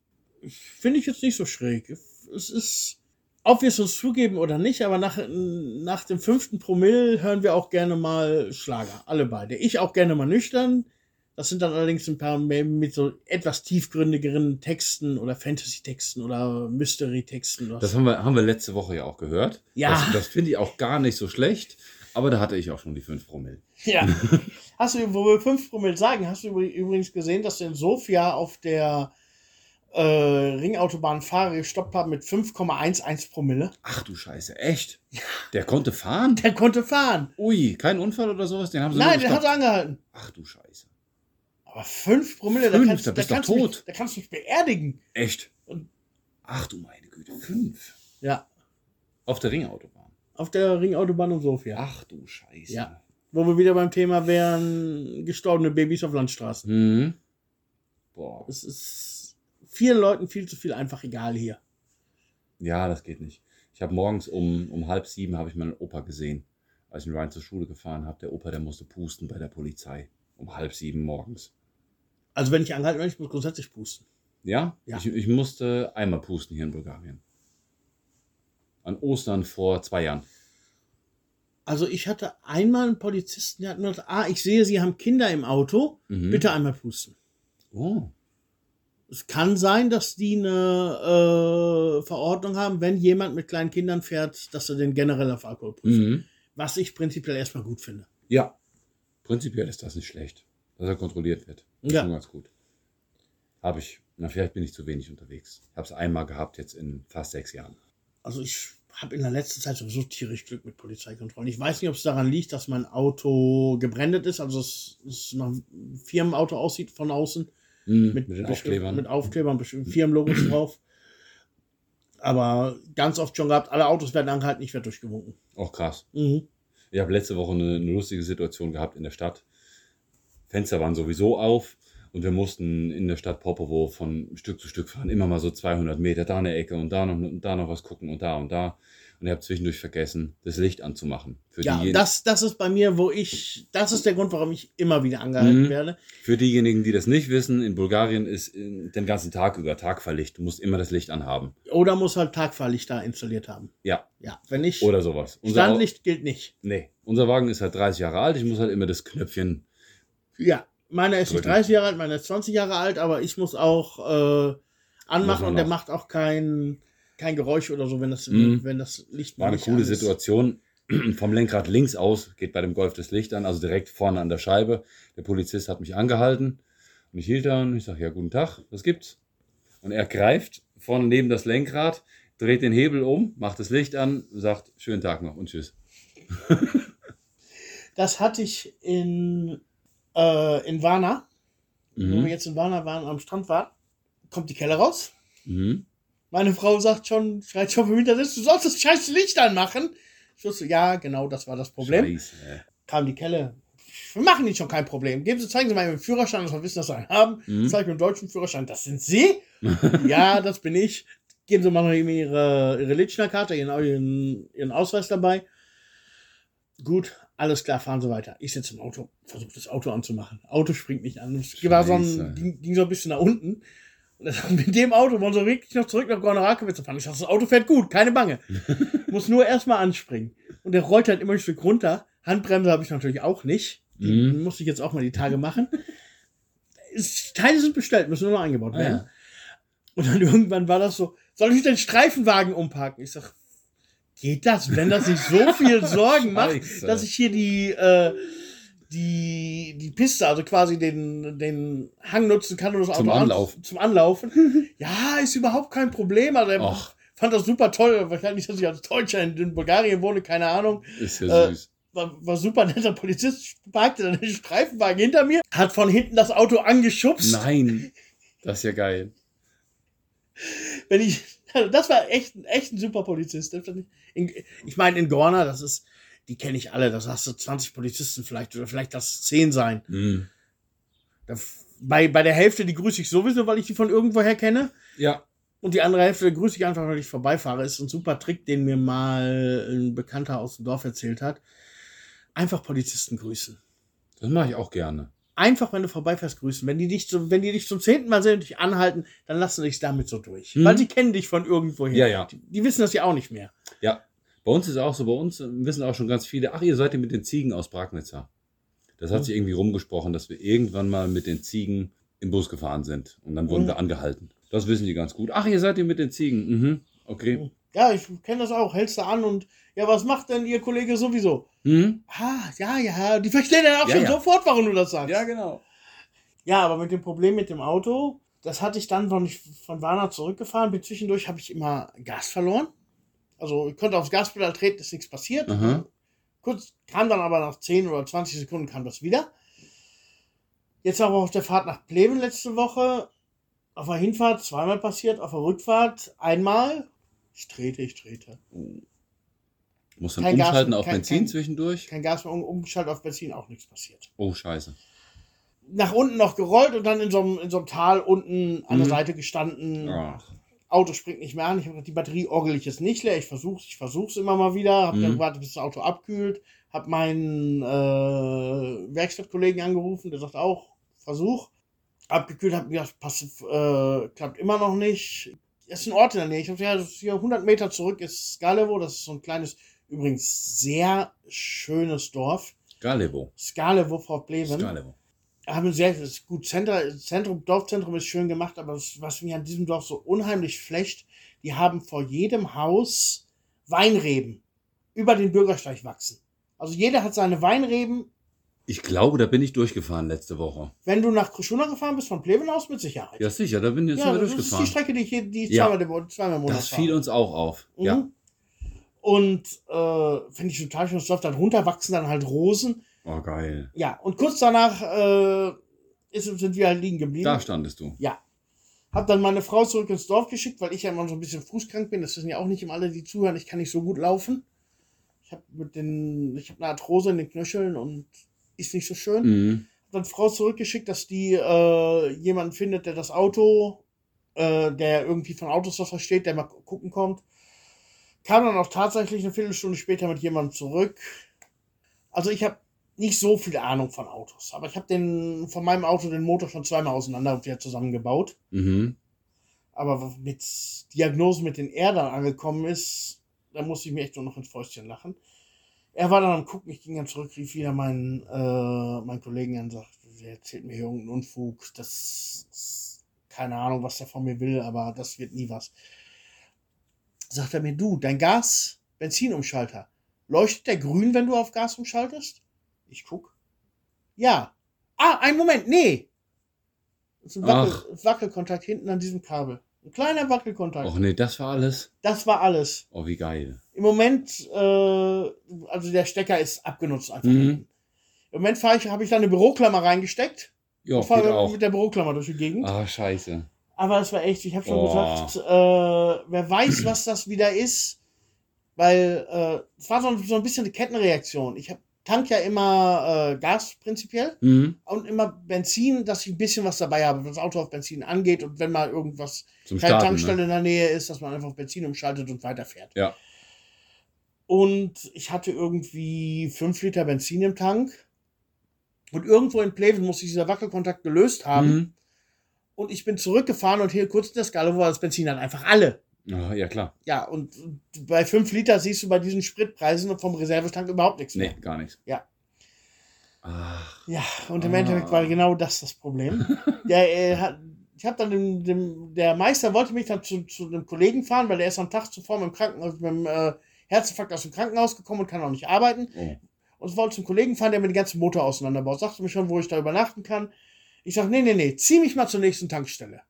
finde ich jetzt nicht so schräg. Es ist, ob wir es uns zugeben oder nicht, aber nach, nach dem fünften Promille hören wir auch gerne mal Schlager. Alle beide. Ich auch gerne mal nüchtern. Das sind dann allerdings ein paar mehr mit so etwas tiefgründigeren Texten oder Fantasy-Texten oder Mystery-Texten. Das haben wir, haben wir letzte Woche ja auch gehört. Ja. Das, das finde ich auch gar nicht so schlecht, aber da hatte ich auch schon die 5 Promille. Ja. Hast du, wo wir 5 Promille sagen, hast du übr- übrigens gesehen, dass du in Sofia auf der äh, Ringautobahn Fahrer gestoppt haben mit 5,11 Promille? Ach du Scheiße, echt? Der konnte fahren? Der konnte fahren. Ui, kein Unfall oder sowas? Den haben sie Nein, der hat gestoppt. angehalten. Ach du Scheiße. Aber 5 Promille, Fünf, da kannst, da da, bist du kannst tot. mich, da kannst du mich beerdigen. Echt? Und- Ach du meine Güte, 5. Ja, Auf der Ringautobahn. Auf der Ringautobahn in Sofia. Ach du Scheiße. Ja. Wo wir wieder beim Thema wären, gestorbene Babys auf Landstraßen. Mhm. Boah. Es ist vielen Leuten viel zu viel einfach egal hier. Ja, das geht nicht. Ich habe morgens um, um halb sieben habe ich meinen Opa gesehen, als ich mit Ryan zur Schule gefahren habe. Der Opa, der musste pusten bei der Polizei. Um halb sieben morgens. Also wenn ich werde, ich muss grundsätzlich pusten. Ja? Ja. Ich, ich musste einmal pusten hier in Bulgarien. An Ostern vor zwei Jahren. Also ich hatte einmal einen Polizisten, der hat mir gesagt, ah, ich sehe, Sie haben Kinder im Auto, Mhm. bitte einmal pusten. Oh. Es kann sein, dass die eine äh, Verordnung haben, wenn jemand mit kleinen Kindern fährt, dass sie den generell auf Alkohol prüfen. Mhm. Was ich prinzipiell erstmal gut finde. Ja. Prinzipiell ist das nicht schlecht, dass er kontrolliert wird. Das Ja. ist schon ganz gut. Habe ich. Na, vielleicht bin ich zu wenig unterwegs. Ich habe es einmal gehabt, jetzt in fast sechs Jahren. Also ich habe in der letzten Zeit sowieso tierisch Glück mit Polizeikontrollen. Ich weiß nicht, ob es daran liegt, dass mein Auto gebrandet ist, also es, es nach Firmenauto aussieht von außen. Mhm, Mit, mit Aufklebern. Mit Aufklebern, Firmenlogos drauf. Aber ganz oft schon gehabt, alle Autos werden angehalten, ich werde durchgewunken. Auch krass. Mhm. Ich habe letzte Woche eine, eine lustige Situation gehabt in der Stadt. Fenster waren sowieso auf und wir mussten in der Stadt Popovo von Stück zu Stück fahren. Immer mal so 200 Meter, da eine Ecke und da noch, und da noch was gucken und da und da. Und ich habe zwischendurch vergessen, das Licht anzumachen. Für, Ja, das, das ist bei mir, wo ich, das ist der Grund, warum ich immer wieder angehalten Mhm. werde. für diejenigen, die das nicht wissen, in Bulgarien ist äh, den ganzen Tag über Tagverlicht. Du musst immer das Licht anhaben. Oder muss halt Tagfahrlichter installiert haben. Ja, Ja, wenn nicht, oder sowas. Unser Standlicht gilt nicht. Nee, unser Wagen ist halt 30 Jahre alt. Ich muss halt immer das Knöpfchen. Ja, meiner ist nicht Drücken. 30 Jahre alt, meiner ist 20 Jahre alt, aber ich muss auch äh, anmachen und der noch. macht auch kein, kein Geräusch oder so, wenn das, Mhm. wenn das Licht War eine coole. Situation. Vom Lenkrad links aus geht bei dem Golf das Licht an, also direkt vorne an der Scheibe. Der Polizist hat mich angehalten und ich hielt da und ich sage, ja, guten Tag, was gibt's? Und er greift vorne neben das Lenkrad, dreht den Hebel um, macht das Licht an, sagt, schönen Tag noch und tschüss. Das hatte ich in, äh, in Warna, wo wir Mhm. jetzt in Warna waren, am Strand waren. Kommt die Kelle raus. Mhm. Meine Frau sagt schon, schreit schon vom Hintersitz, du sollst das scheiß Licht anmachen. Ich wusste, ja, genau, das war das Problem. Scheiße. Kam die Kelle. Wir machen Ihnen schon kein Problem. Geben Sie, zeigen Sie mal Ihren Führerschein, dass wir wissen, dass Sie einen haben. Mhm. Zeig mir einen deutschen Führerschein. Das sind Sie? ja, das bin ich. Geben Sie mal noch Ihre, Ihre Litschner-Karte, Ihren, Ihren, Ihren Ausweis dabei. Gut, alles klar, fahren Sie weiter. Ich sitze im Auto, versuche das Auto anzumachen. Auto springt nicht an. Es war so ein, ging, ging so ein bisschen nach unten. Und mit dem Auto wollen sie wirklich noch zurück nach Gornerakewitz fahren. Ich sag, das Auto fährt gut, keine Bange. Muss nur erstmal anspringen. Und der rollt halt immer ein Stück runter. Handbremse habe ich natürlich auch nicht. Die Mhm. musste ich jetzt auch mal die Tage machen. Es, Teile sind bestellt, müssen nur noch eingebaut Ah, werden. ja. Und dann irgendwann war das so, soll ich den Streifenwagen umparken? Ich sag, geht das, wenn das nicht so viel Sorgen macht, dass ich hier die, äh, die, die Piste, also quasi den, den Hang nutzen kann, um das Zum Auto an- Anlaufen. zum Anlaufen. ja, ist überhaupt kein Problem. Also er Och. fand das super toll. Wahrscheinlich, dass ich als Deutscher in, in Bulgarien wohne, keine Ahnung Ist ja Äh, süß. war, war super netter Polizist, parkte dann den Streifenwagen hinter mir, hat von hinten das Auto angeschubst. Nein. Das ist ja geil. Wenn ich, also das war echt, echt ein super Polizist. Ich in, ich meine, in Gorna, das ist, die kenne ich alle, das hast du 20 Polizisten vielleicht, oder vielleicht das es 10 sein. Mhm. Da, bei, bei der Hälfte, die grüße ich sowieso, weil ich die von irgendwoher kenne. Ja. Und die andere Hälfte grüße ich einfach, weil ich vorbeifahre. Ist ein super Trick, den mir mal ein Bekannter aus dem Dorf erzählt hat. Einfach Polizisten grüßen. Das mache ich auch gerne. Einfach, wenn du vorbeifährst, grüßen. Wenn die dich, so, wenn die dich zum zehnten Mal sehen und dich anhalten, dann lassen sie dich damit so durch. Mhm. Weil sie kennen dich von irgendwoher. Ja, ja. Die, die wissen das ja auch nicht mehr. Ja, bei uns ist auch so, bei uns wissen auch schon ganz viele, ach, ihr seid ja mit den Ziegen aus Bragnitzer. Das hat Mhm. sich irgendwie rumgesprochen, dass wir irgendwann mal mit den Ziegen im Bus gefahren sind. Und dann wurden Mhm. wir angehalten. Das wissen die ganz gut. Ach, ihr seid ihr mit den Ziegen. Mhm. Okay. Ja, ich kenne das auch. Hältst du an und ja, was macht denn ihr Kollege sowieso? Mhm. Ah, ja, ja. Die verstehen dann auch Ja, schon ja. sofort, warum du das sagst. genau. Ja, aber mit dem Problem mit dem Auto, das hatte ich dann, wenn ich von Warna zurückgefahren bin. Zwischendurch habe ich immer Gas verloren. Also ich konnte aufs Gaspedal treten, ist nichts passiert. Aha. Kurz kam dann aber nach 10 oder 20 Sekunden kam das wieder. Jetzt aber auf der Fahrt nach Pleven letzte Woche, auf der Hinfahrt zweimal passiert, auf der Rückfahrt einmal. Ich trete, ich trete. Muss dann Kein Gas- umschalten auf kein- Benzin kein- zwischendurch. Kein Gas mehr um, umgeschaltet auf Benzin, auch nichts passiert. Oh, scheiße. Nach unten noch gerollt und dann in so einem, in so einem Tal unten an der Mhm. Seite gestanden. Ach. Auto springt nicht mehr an. Ich habe gesagt, die Batterie orgel ich jetzt nicht leer. Ich versuche ich versuch's immer mal wieder. Habe dann Mhm. gewartet, bis das Auto abkühlt. Habe meinen äh, Werkstattkollegen angerufen. Der sagt auch, Versuch. Abgekühlt, habe gesagt, pass, äh, klappt immer noch nicht. Es ist ein Ort in der Nähe. Ich habe ja, das ist hier 100 Meter zurück ist Skalevo. Das ist so ein kleines, übrigens sehr schönes Dorf. Galevo. Skalevo vor Pleven Galevo. haben sehr gut Zentrum, Zentrum Dorfzentrum ist schön gemacht, aber was, was mich an diesem Dorf so unheimlich flecht, die haben vor jedem Haus Weinreben über den Bürgersteig wachsen. Also jeder hat seine Weinreben. Ich glaube, da bin ich durchgefahren letzte Woche. Wenn du nach Kruschuna gefahren bist von Pleven aus mit Sicherheit. Ja, sicher, da bin ich jetzt ja wir das ist die durchgefahren. Strecke, die ich, hier- die ich Ja. zweimal, im- zweimal im Monat Das fiel uns auch auf. Mhm. Ja. Und äh, finde ich total schön. Es läuft dann runter, wachsen dann halt Rosen. Oh, geil. Ja, und kurz danach äh, ist, sind wir halt liegen geblieben. Da standest du. Ja. Hab dann meine Frau zurück ins Dorf geschickt, weil ich ja immer so ein bisschen fußkrank bin. Das wissen ja auch nicht immer alle, die zuhören. Ich kann nicht so gut laufen. Ich habe mit den, ich habe eine Arthrose in den Knöcheln und ist nicht so schön. Mhm. Hab dann Frau zurückgeschickt, dass die äh, jemanden findet, der das Auto, äh, der irgendwie von Autos was versteht, der mal gucken kommt. Kam dann auch tatsächlich eine Viertelstunde später mit jemandem zurück. Also ich habe nicht so viel Ahnung von Autos, aber ich habe den von meinem Auto den Motor schon zweimal auseinander und wieder zusammengebaut. Mhm. Aber mit Diagnosen, mit denen er dann angekommen ist, da musste ich mir echt nur noch ins Fäustchen lachen. Er war dann am Gucken, ich ging dann zurück, rief wieder meinen, äh, meinen Kollegen an und sagt, der erzählt mir hier irgendeinen Unfug, das ist keine Ahnung, was der von mir will, aber das wird nie was. Sagt er mir, du, dein Gas, Benzinumschalter, leuchtet der grün, wenn du auf Gas umschaltest? Ich guck. Ja. Ah, ein Moment, nee. Das ist ein Wackel, Wackelkontakt hinten an diesem Kabel. Ein kleiner Wackelkontakt. Och nee, das war alles. Das war alles. Oh, wie geil. Im Moment, äh, also der Stecker ist abgenutzt einfach. Mhm. hinten. Im Moment fahre ich, habe ich da eine Büroklammer reingesteckt Ja, und fahre auch. mit der Büroklammer durch die Gegend. Ah, scheiße. Aber es war echt, ich habe schon Oh. gesagt, äh, wer weiß, was das wieder ist, weil äh, es war so, ein- so ein bisschen eine Kettenreaktion. Ich habe tank ja immer äh, Gas prinzipiell Mhm. und immer Benzin, dass ich ein bisschen was dabei habe, wenn das Auto auf Benzin angeht und wenn mal irgendwas Zum keine Starten. Tankstelle Ne? in der Nähe ist, dass man einfach auf Benzin umschaltet und weiterfährt. Ja. Und ich hatte irgendwie 5 Liter Benzin im Tank. Und irgendwo in Pleven musste ich dieser Wackelkontakt gelöst haben. Mhm. Und ich bin zurückgefahren und hier kurz in der Skala war das Benzin dann einfach alle. Ja, klar. Ja, und bei 5 Liter siehst du bei diesen Spritpreisen vom Reservetank überhaupt nichts Nee, mehr. gar nichts. Ja. Ach, Ja, und im Ah. Endeffekt war genau das das Problem. Der, äh, hat, ich habe dann dem, dem, der Meister wollte mich dann zu, zu einem Kollegen fahren, weil der ist am Tag zuvor mit dem Krankenhaus, mit dem äh, Herzinfarkt aus dem Krankenhaus gekommen und kann auch nicht arbeiten. oh. Und wollte zum Kollegen fahren, der mir den ganzen Motor auseinanderbaut. Sagte mir schon, wo ich da übernachten kann. Ich sag, nee, nee, nee, zieh mich mal zur nächsten Tankstelle.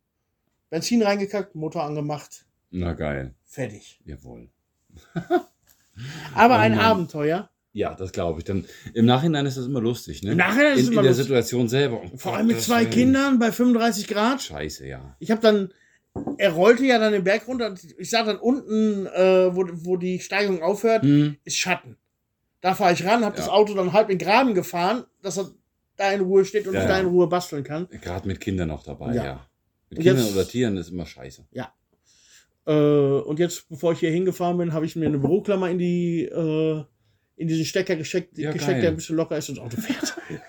Benzin reingekackt, Motor angemacht, Na geil. fertig. Jawohl. Aber Oh ein. Abenteuer. Ja, das glaube ich. Dann im Nachhinein ist das immer lustig, ne? Im Nachhinein ist es in, immer in der lustig. Situation selber. Oh Vor allem mit zwei Willen. Kindern bei 35 Grad. Scheiße, ja. Ich habe dann, er rollte ja dann den Berg runter. Ich sah dann unten, äh, wo, wo die Steigung aufhört, Hm. ist Schatten. Da fahre ich ran, habe das Ja. Auto dann halb in den Graben gefahren, dass er da in Ruhe steht und Ja, ich da ja. in Ruhe basteln kann. Gerade mit Kindern noch dabei, Ja. ja. Mit Kindern jetzt- oder Tieren ist immer scheiße. Äh, und jetzt, bevor ich hier hingefahren bin, habe ich mir eine Büroklammer in die äh, in diesen Stecker gesteckt, Ja, gesteckt der ein bisschen locker ist und das Auto fährt.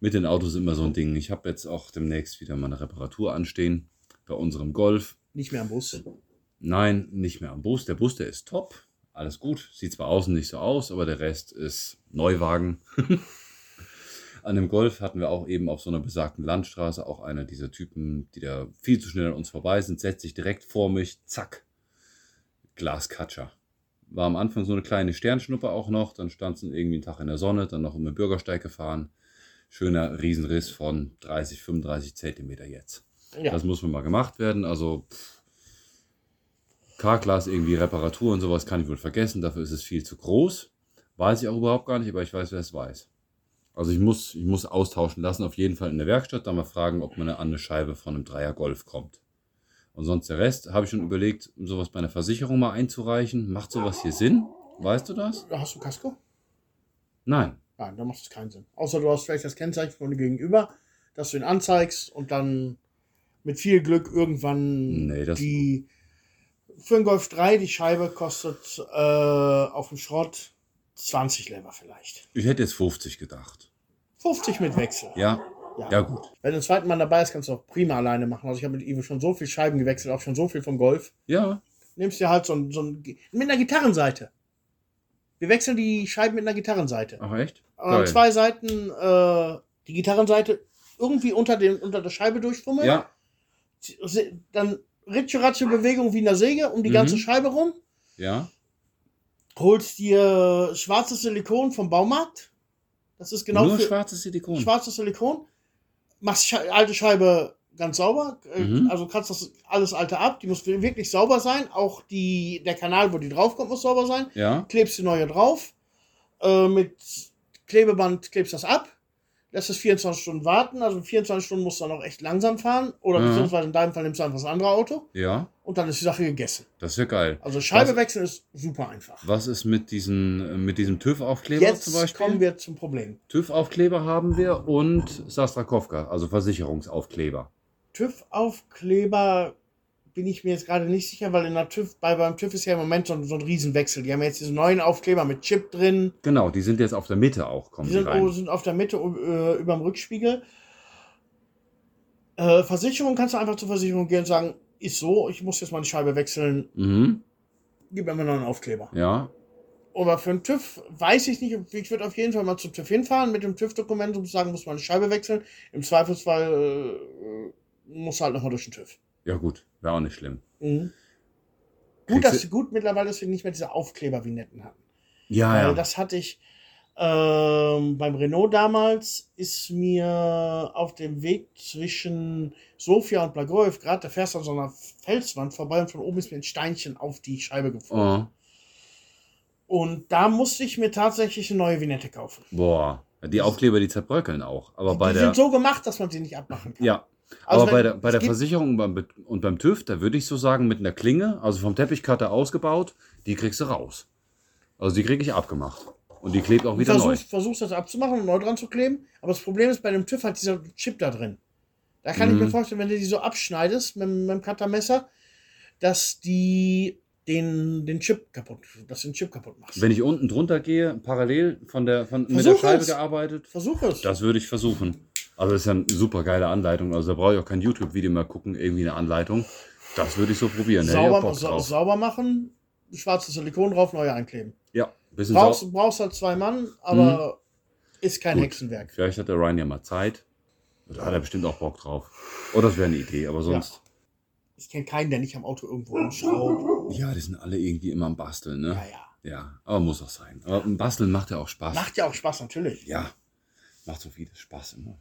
Mit den Autos immer so ein Ding. Ich habe jetzt auch demnächst wieder mal eine Reparatur anstehen bei unserem Golf. Nicht mehr am Bus. Nein, nicht mehr am Bus. Der Bus, der ist top. Alles gut. Sieht zwar außen nicht so aus, aber der Rest ist Neuwagen. an dem Golf hatten wir auch eben auf so einer besagten Landstraße auch einer dieser Typen, die da viel zu schnell an uns vorbei sind, setzt sich direkt vor mich, zack, Glaskatscher. War am Anfang so eine kleine Sternschnuppe auch noch, dann stand es irgendwie einen Tag in der Sonne, dann noch um den Bürgersteig gefahren. Schöner Riesenriss von 30, 35 Zentimeter jetzt. Ja. Das muss mal gemacht werden. Also K-Class irgendwie Reparatur und sowas kann ich wohl vergessen. Dafür ist es viel zu groß. Weiß ich auch überhaupt gar nicht, aber ich weiß, wer es weiß. Also ich muss, ich muss austauschen lassen, auf jeden Fall in der Werkstatt, da mal fragen, ob man an eine Scheibe von einem Dreier Golf kommt. Und sonst der Rest, habe ich schon überlegt, um sowas bei einer Versicherung mal einzureichen. Macht sowas hier Sinn? Weißt du das? Hast du Kasko? Nein. Nein, da macht es keinen Sinn. Außer du hast vielleicht das Kennzeichen von dem Gegenüber, dass du ihn anzeigst und dann mit viel Glück irgendwann Nee, das- die für den Golf 3 die Scheibe kostet äh, auf dem Schrott 20 Lever vielleicht. Ich hätte jetzt 50 gedacht. 50 mit Wechsel. Ja, ja gut. Wenn du den zweiten Mal dabei ist, kannst du auch prima alleine machen. Also ich habe mit Ivo schon so viel Scheiben gewechselt, auch schon so viel vom Golf. Ja, Nimmst dir halt so ein, so ein mit einer Gitarrenseite. Wir wechseln die Scheiben mit einer Gitarrenseite. ach echt? Geil. zwei Seiten äh, die Gitarrenseite irgendwie unter, den, unter der Scheibe durchfummeln. Ja, Dann Ritsche-Ratsche Bewegung wie in der Säge um die Mhm. ganze Scheibe rum. ja. Holst dir schwarzes Silikon vom Baumarkt. Das ist genau Nur schwarzes Silikon. schwarzes Silikon. Machst Sche alte Scheibe ganz sauber. Äh, Mhm. Also kannst das alles alte ab. Die muss wirklich sauber sein. Auch die, der Kanal, wo die draufkommt, muss sauber sein. Ja, Klebst die neue drauf. Äh, mit Klebeband klebst das ab. Lässt es 24 Stunden warten. Also 24 Stunden musst du dann auch echt langsam fahren. Oder Mhm. beziehungsweise in deinem Fall nimmst du einfach das andere Auto. ja, Und dann ist die Sache gegessen. das ist ja geil. Also Scheibe Was- wechseln ist super einfach. Was ist mit, diesen, mit diesem TÜV-Aufkleber zum Beispiel? kommen wir zum Problem. TÜV-Aufkleber haben wir und Sastrakowka, also Versicherungsaufkleber. TÜV-Aufkleber bin ich mir jetzt gerade nicht sicher, weil in der TÜV, bei, beim TÜV ist ja im Moment so, ein- so ein Riesenwechsel. Die haben jetzt diese neuen Aufkleber mit Chip drin. Genau, die sind jetzt auf der Mitte auch, kommen Die sind, rein. sind auf der Mitte äh, über dem Rückspiegel. Äh, Versicherung kannst du einfach zur Versicherung gehen und sagen, ist so, ich muss jetzt mal die Scheibe wechseln, Mhm, gib mir mal einen Aufkleber. ja, Aber für den TÜV weiß ich nicht, ich würde auf jeden Fall mal zum TÜV hinfahren mit dem TÜV-Dokument und sagen, muss man eine Scheibe wechseln. Im Zweifelsfall äh, muss halt nochmal durch den TÜV. Ja gut, wäre auch nicht schlimm. Mhm. Gut, dass du- gut mittlerweile, dass wir nicht mehr diese Aufkleber-Vignetten hatten. Ja, Weil ja. das hatte ich ähm, beim Renault damals, ist mir auf dem Weg zwischen Sofia und Blagoev, gerade da fährst du an so einer Felswand vorbei und von oben ist mir ein Steinchen auf die Scheibe gefallen. Oh, Und da musste ich mir tatsächlich eine neue Vignette kaufen. boah, die Aufkleber, die zerbröckeln auch. Aber bei die der. sind so gemacht, dass man sie nicht abmachen kann. ja. Also aber bei wenn- der, bei der Versicherung und beim, und beim TÜV, da würde ich so sagen, mit einer Klinge, also vom Teppichcutter ausgebaut, die kriegst du raus. Also die kriege ich abgemacht. Und die klebt auch wieder neu. versuchst, versuchst das abzumachen und neu dran zu kleben. Aber das Problem ist, bei dem TÜV hat dieser Chip da drin. Da kann ich Mhm. mir vorstellen, wenn du die so abschneidest mit, mit dem Cuttermesser, dass die den, den Chip kaputt, dass den Chip kaputt machst. Wenn ich unten drunter gehe, parallel von der, von, mit der Versuch Scheibe es. gearbeitet, Versuch es. das würde ich versuchen. Also das ist ja eine super geile Anleitung. Also da brauche ich auch kein YouTube-Video mehr gucken, irgendwie eine Anleitung. Das würde ich so probieren. Sauber, sa sauber machen, schwarzes Silikon drauf, neu einkleben. Ja, bisschen Brauchst, brauchst halt zwei Mann, aber ist kein Gut. Hexenwerk. Vielleicht hat der Ryan ja mal Zeit. Da hat er bestimmt auch Bock drauf. Oder das wäre eine Idee, aber sonst. Ich kenne keinen, der nicht am Auto irgendwo rumschraubt. Ja. die sind alle irgendwie immer am Basteln, ne? Ja, ja. Ja, aber muss auch sein. Aber ein Basteln macht ja auch Spaß. Macht ja auch Spaß, natürlich. Ja, macht so vieles Spaß immer.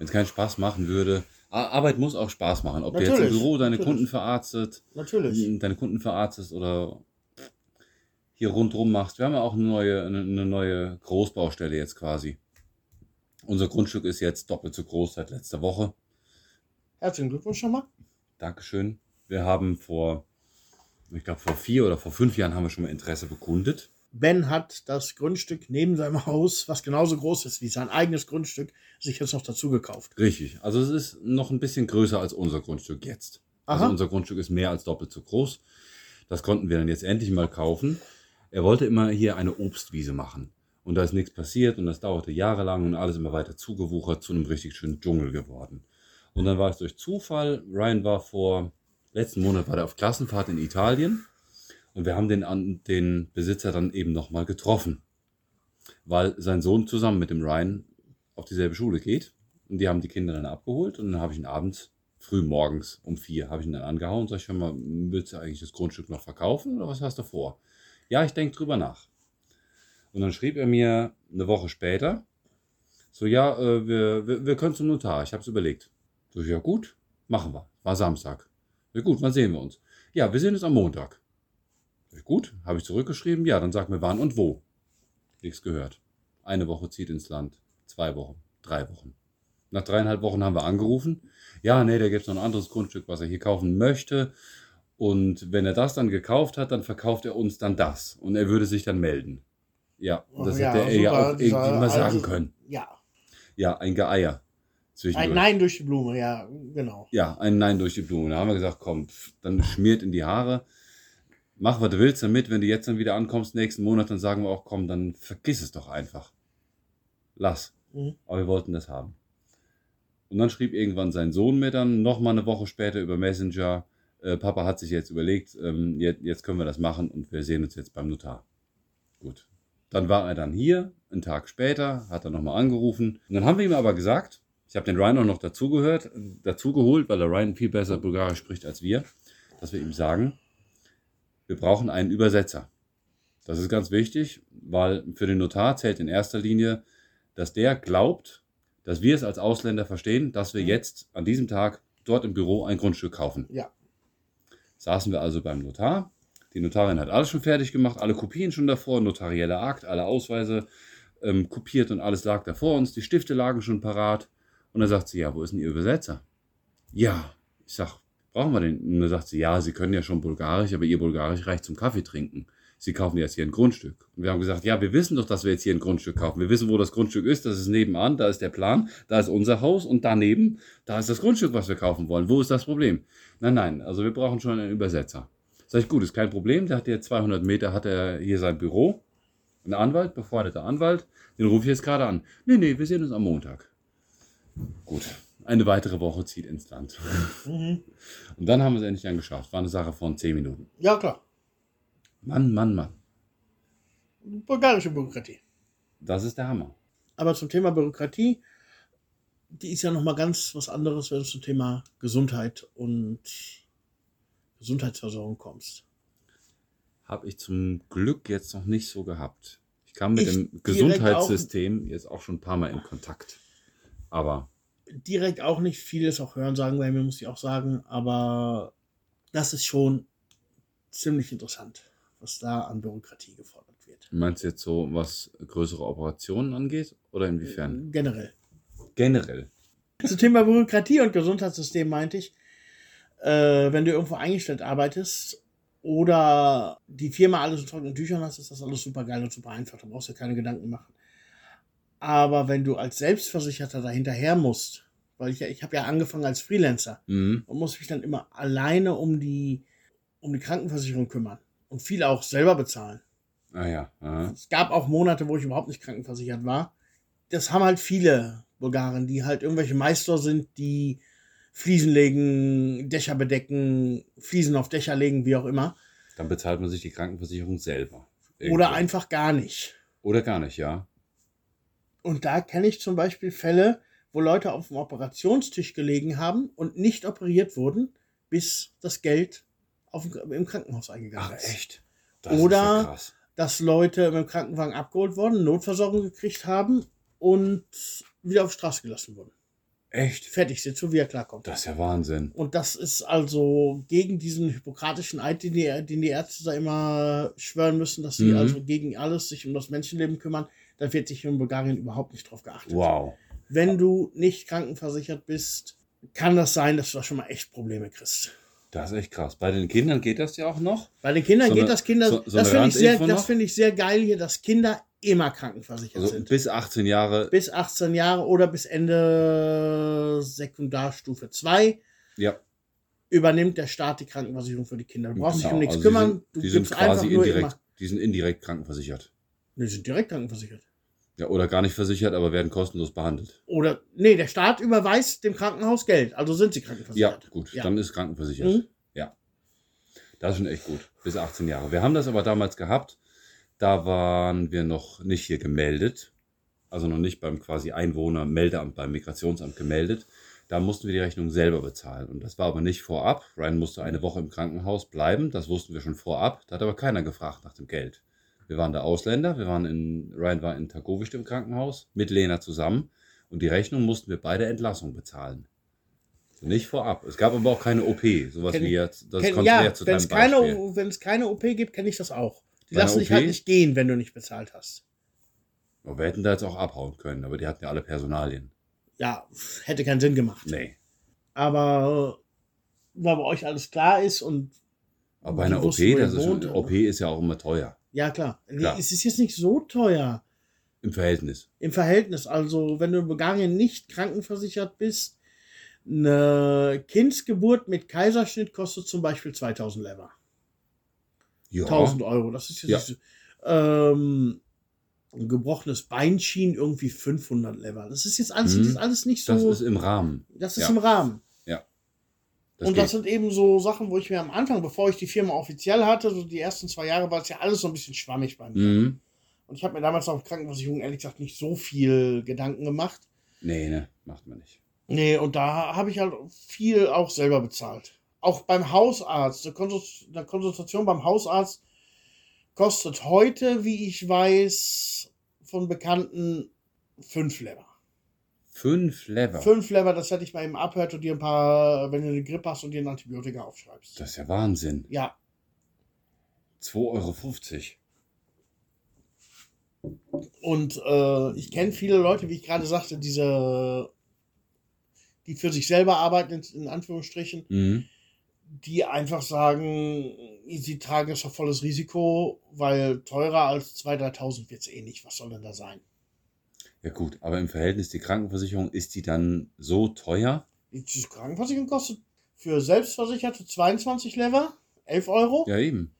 Wenn es keinen Spaß machen würde, Ar- Arbeit muss auch Spaß machen. Ob du jetzt im Natürlich, Büro deine natürlich. Kunden verarztet, Natürlich. deine Kunden verarztest oder hier rundrum machst. Wir haben ja auch eine neue, eine, eine neue Großbaustelle jetzt quasi. Unser Grundstück ist jetzt doppelt so groß seit letzter Woche. Herzlichen Glückwunsch nochmal. Dankeschön. Wir haben vor, ich glaube vor vier oder vor fünf Jahren haben wir schon mal Interesse bekundet. Ben hat das Grundstück neben seinem Haus, was genauso groß ist wie sein eigenes Grundstück, sich jetzt noch dazu gekauft. Richtig. Also es ist noch ein bisschen größer als unser Grundstück jetzt. Also Aha. unser Grundstück ist mehr als doppelt so groß. Das konnten wir dann jetzt endlich mal kaufen. Er wollte immer hier eine Obstwiese machen. Und da ist nichts passiert und das dauerte jahrelang und alles immer weiter zugewuchert zu einem richtig schönen Dschungel geworden. Und dann war es durch Zufall, Ryan war vor, letzten Monat war er auf Klassenfahrt in Italien und wir haben den, an, den Besitzer dann eben nochmal getroffen, weil sein Sohn zusammen mit dem Ryan auf dieselbe Schule geht und die haben die Kinder dann abgeholt und dann habe ich ihn abends, früh morgens um vier, habe ich ihn dann angehauen und sag ich, hör mal, willst du eigentlich das Grundstück noch verkaufen oder was hast du vor? Ja, ich denke drüber nach. Und dann schrieb er mir eine Woche später, so, ja, äh, wir, wir, wir können zum Notar, ich habe es überlegt. So, ja gut, machen wir. War Samstag. Ja gut, wann sehen wir uns? Ja, wir sehen uns am Montag. Gut, habe ich zurückgeschrieben, ja, dann sag mir wann und wo. Nichts gehört. Eine Woche zieht ins Land, zwei Wochen, drei Wochen. Nach dreieinhalb Wochen haben wir angerufen. Ja, nee, da gibt es noch ein anderes Grundstück, was er hier kaufen möchte. Und wenn er das dann gekauft hat, dann verkauft er uns dann das. Und er würde sich dann melden. Ja, das Ja, hätte er ja auch irgendwie mal sagen also- können. Ja. Ja, ein. Zwischendurch. Ein Nein durch die Blume, ja, genau. Ja, ein Nein durch die Blume. Da haben wir gesagt, komm, pff, dann schmiert in die Haare. Mach, was du willst damit. Wenn du jetzt dann wieder ankommst, nächsten Monat, dann sagen wir auch, komm, dann vergiss es doch einfach. Lass. Mhm. Aber wir wollten das haben. Und dann schrieb irgendwann sein Sohn mir dann noch mal eine Woche später über Messenger, äh, Papa hat sich jetzt überlegt, ähm, jetzt, jetzt können wir das machen und wir sehen uns jetzt beim Notar. Gut. Dann war er dann hier, einen Tag später, hat er nochmal angerufen. Und dann haben wir ihm aber gesagt, ich habe den Ryan auch noch dazugehört, dazugeholt, weil der Ryan viel besser Bulgarisch spricht als wir, dass wir ihm sagen, wir brauchen einen Übersetzer. Das ist ganz wichtig, weil für den Notar zählt in erster Linie, dass der glaubt, dass wir es als Ausländer verstehen, dass wir jetzt an diesem Tag dort im Büro ein Grundstück kaufen. Ja. Saßen wir also beim Notar. Die Notarin hat alles schon fertig gemacht, alle Kopien schon davor, notarieller Akt, alle Ausweise ähm, kopiert und alles lag da vor uns. Die Stifte lagen schon parat. Und dann sagt sie, ja, wo ist denn Ihr Übersetzer? Ja, ich sag, brauchen wir den? Und dann sagt sie, ja, Sie können ja schon Bulgarisch, aber Ihr Bulgarisch reicht zum Kaffee trinken. Sie kaufen jetzt hier ein Grundstück. Und wir haben gesagt, ja, wir wissen doch, dass wir jetzt hier ein Grundstück kaufen. Wir wissen, wo das Grundstück ist. Das ist nebenan, da ist der Plan, da ist unser Haus und daneben, da ist das Grundstück, was wir kaufen wollen. Wo ist das Problem? Nein, nein, also wir brauchen schon einen Übersetzer. Sag ich, gut, ist kein Problem. Der hat hier 200 Meter, hat er hier sein Büro. Ein Anwalt, befreundeter Anwalt. Den rufe ich jetzt gerade an. Nee, nee, wir sehen uns am Montag. Gut, eine weitere Woche zieht ins Land. Mhm. Und dann haben wir es endlich dann geschafft. War eine Sache von 10 Minuten. Ja, klar. Mann, Mann, Mann. Bulgarische Bürokratie. Das ist der Hammer. Aber zum Thema Bürokratie, die ist ja nochmal ganz was anderes, wenn du zum Thema Gesundheit und Gesundheitsversorgung kommst. Habe ich zum Glück jetzt noch nicht so gehabt. Ich kam mit Ich dem Gesundheitssystem jetzt auch schon ein paar Mal in Kontakt. Aber Direkt auch nicht vieles auch hören sagen, weil mir muss ich auch sagen, aber das ist schon ziemlich interessant, was da an Bürokratie gefordert wird. meinst du jetzt so, was größere Operationen angeht? Oder inwiefern? Generell. Generell. Zum Thema Bürokratie und Gesundheitssystem meinte ich, äh, wenn du irgendwo eingestellt arbeitest oder die Firma alles in trockenen Tüchern hast, ist das alles super geil und super einfach. Da brauchst du dir keine Gedanken machen. Aber wenn du als Selbstversicherter dahinterher musst, weil ich ja, ich habe ja angefangen als Freelancer Mhm. und muss mich dann immer alleine um die, um die Krankenversicherung kümmern und viel auch selber bezahlen. Ah ja. Aha. Es gab auch Monate, wo ich überhaupt nicht krankenversichert war. Das haben halt viele Bulgaren, die halt irgendwelche Meister sind, die Fliesen legen, Dächer bedecken, Fliesen auf Dächer legen, wie auch immer. Dann bezahlt man sich die Krankenversicherung selber. Oder Irgendwo. einfach gar nicht. Oder gar nicht, ja. Und da kenne ich zum Beispiel Fälle, wo Leute auf dem Operationstisch gelegen haben und nicht operiert wurden, bis das Geld auf im Krankenhaus eingegangen Ach, ist. echt? Das Oder- ist ja. Dass Leute mit dem Krankenwagen abgeholt wurden, Notversorgung gekriegt haben und wieder auf die Straße gelassen wurden. Echt? Fertig sind, so wie er klarkommt. Das ist ja Wahnsinn. Und das ist also gegen diesen hypokratischen Eid, den die, den die Ärzte da immer schwören müssen, dass sie Mhm. also gegen alles sich um das Menschenleben kümmern. Da wird sich in Bulgarien überhaupt nicht drauf geachtet. Wow. Wenn du nicht krankenversichert bist, kann das sein, dass du da schon mal echt Probleme kriegst. Das ist echt krass. Bei den Kindern geht das ja auch noch. Bei den Kindern So geht eine- das Kinder, so- so das finde ich sehr, das finde ich sehr geil hier, dass Kinder immer krankenversichert Also sind. bis 18 Jahre. Bis 18 Jahre oder bis Ende Sekundarstufe 2 ja, übernimmt der Staat die Krankenversicherung für die Kinder. Du brauchst dich genau. um nichts Also kümmern, Sind, du die sind quasi indirekt, die sind indirekt krankenversichert. Nee, die sind direkt krankenversichert. Ja, oder gar nicht versichert, aber werden kostenlos behandelt. Oder, nee, der Staat überweist dem Krankenhaus Geld, also sind sie Ja, krankenversichert. gut, Ja. dann ist krankenversichert. Mhm. Ja. Das ist schon echt gut. Bis 18 Jahre. Wir haben das aber damals gehabt. Da waren wir noch nicht hier gemeldet. Also noch nicht beim quasi Einwohnermeldeamt, beim Migrationsamt gemeldet. Da mussten wir die Rechnung selber bezahlen. Und das war aber nicht vorab. Ryan musste eine Woche im Krankenhaus bleiben. Das wussten wir schon vorab. Da hat aber keiner gefragt nach dem Geld. Wir waren da Ausländer. Wir waren in, Ryan war in Targowisch im Krankenhaus mit Lena zusammen. Und die Rechnung mussten wir bei der Entlassung bezahlen. Nicht vorab. Es gab aber auch keine OP. Sowas Kenn- wie jetzt. Das Kenn, ja, zu wenn es deinem keine, Beispiel. wenn es keine OP gibt, kenne ich das auch. Die Bei lassen dich halt nicht gehen, wenn du nicht bezahlt hast. Aber wir hätten da jetzt auch abhauen können, aber die hatten ja alle Personalien. Ja, hätte keinen Sinn gemacht. Nee. Aber da bei euch alles klar ist und Aber bei einer OP, das ist? OP ist ja auch immer teuer. Ja klar. Nee, Klar. es ist jetzt nicht so teuer Im Verhältnis. im Verhältnis. Also wenn du in Bulgarien nicht krankenversichert bist, eine Kindsgeburt mit Kaiserschnitt kostet zum Beispiel 2000 Lever. Ja. 1000 Euro. Das ist jetzt Ja. nicht so, ähm, ein gebrochenes Beinschien irgendwie 500 Lever. Das ist jetzt alles, das ist alles nicht so. Das ist im Rahmen. das ist ja. im Rahmen. Das und geht. das sind eben so Sachen, wo ich mir am Anfang, bevor ich die Firma offiziell hatte, so die ersten zwei Jahre, war es ja alles so ein bisschen schwammig bei mir. mhm. Und ich habe mir damals auf Krankenversicherung ehrlich gesagt nicht so viel Gedanken gemacht. Nee, ne, macht man nicht. Nee, und da habe ich halt viel auch selber bezahlt. Auch beim Hausarzt, eine, Konsult eine Konsultation beim Hausarzt kostet heute, wie ich weiß, von Bekannten fünf Lever. Fünf Lever. Fünf Lever, das hätte ich mal eben abhört und dir ein paar, wenn du eine Grippe hast und dir ein Antibiotika aufschreibst. Das ist ja Wahnsinn. ja, 2,50 Euro. und äh, ich kenne viele Leute, wie ich gerade sagte, diese, die für sich selber arbeiten, in, in Anführungsstrichen, Mhm. die einfach sagen, sie tragen es auf volles Risiko, weil teurer als 2.000, 3.000 wird es eh nicht. Was soll denn da sein? Ja gut, aber im Verhältnis die Krankenversicherung, ist die dann so teuer? Die Krankenversicherung kostet für Selbstversicherte 22 Lever, 11 Euro. Ja, eben.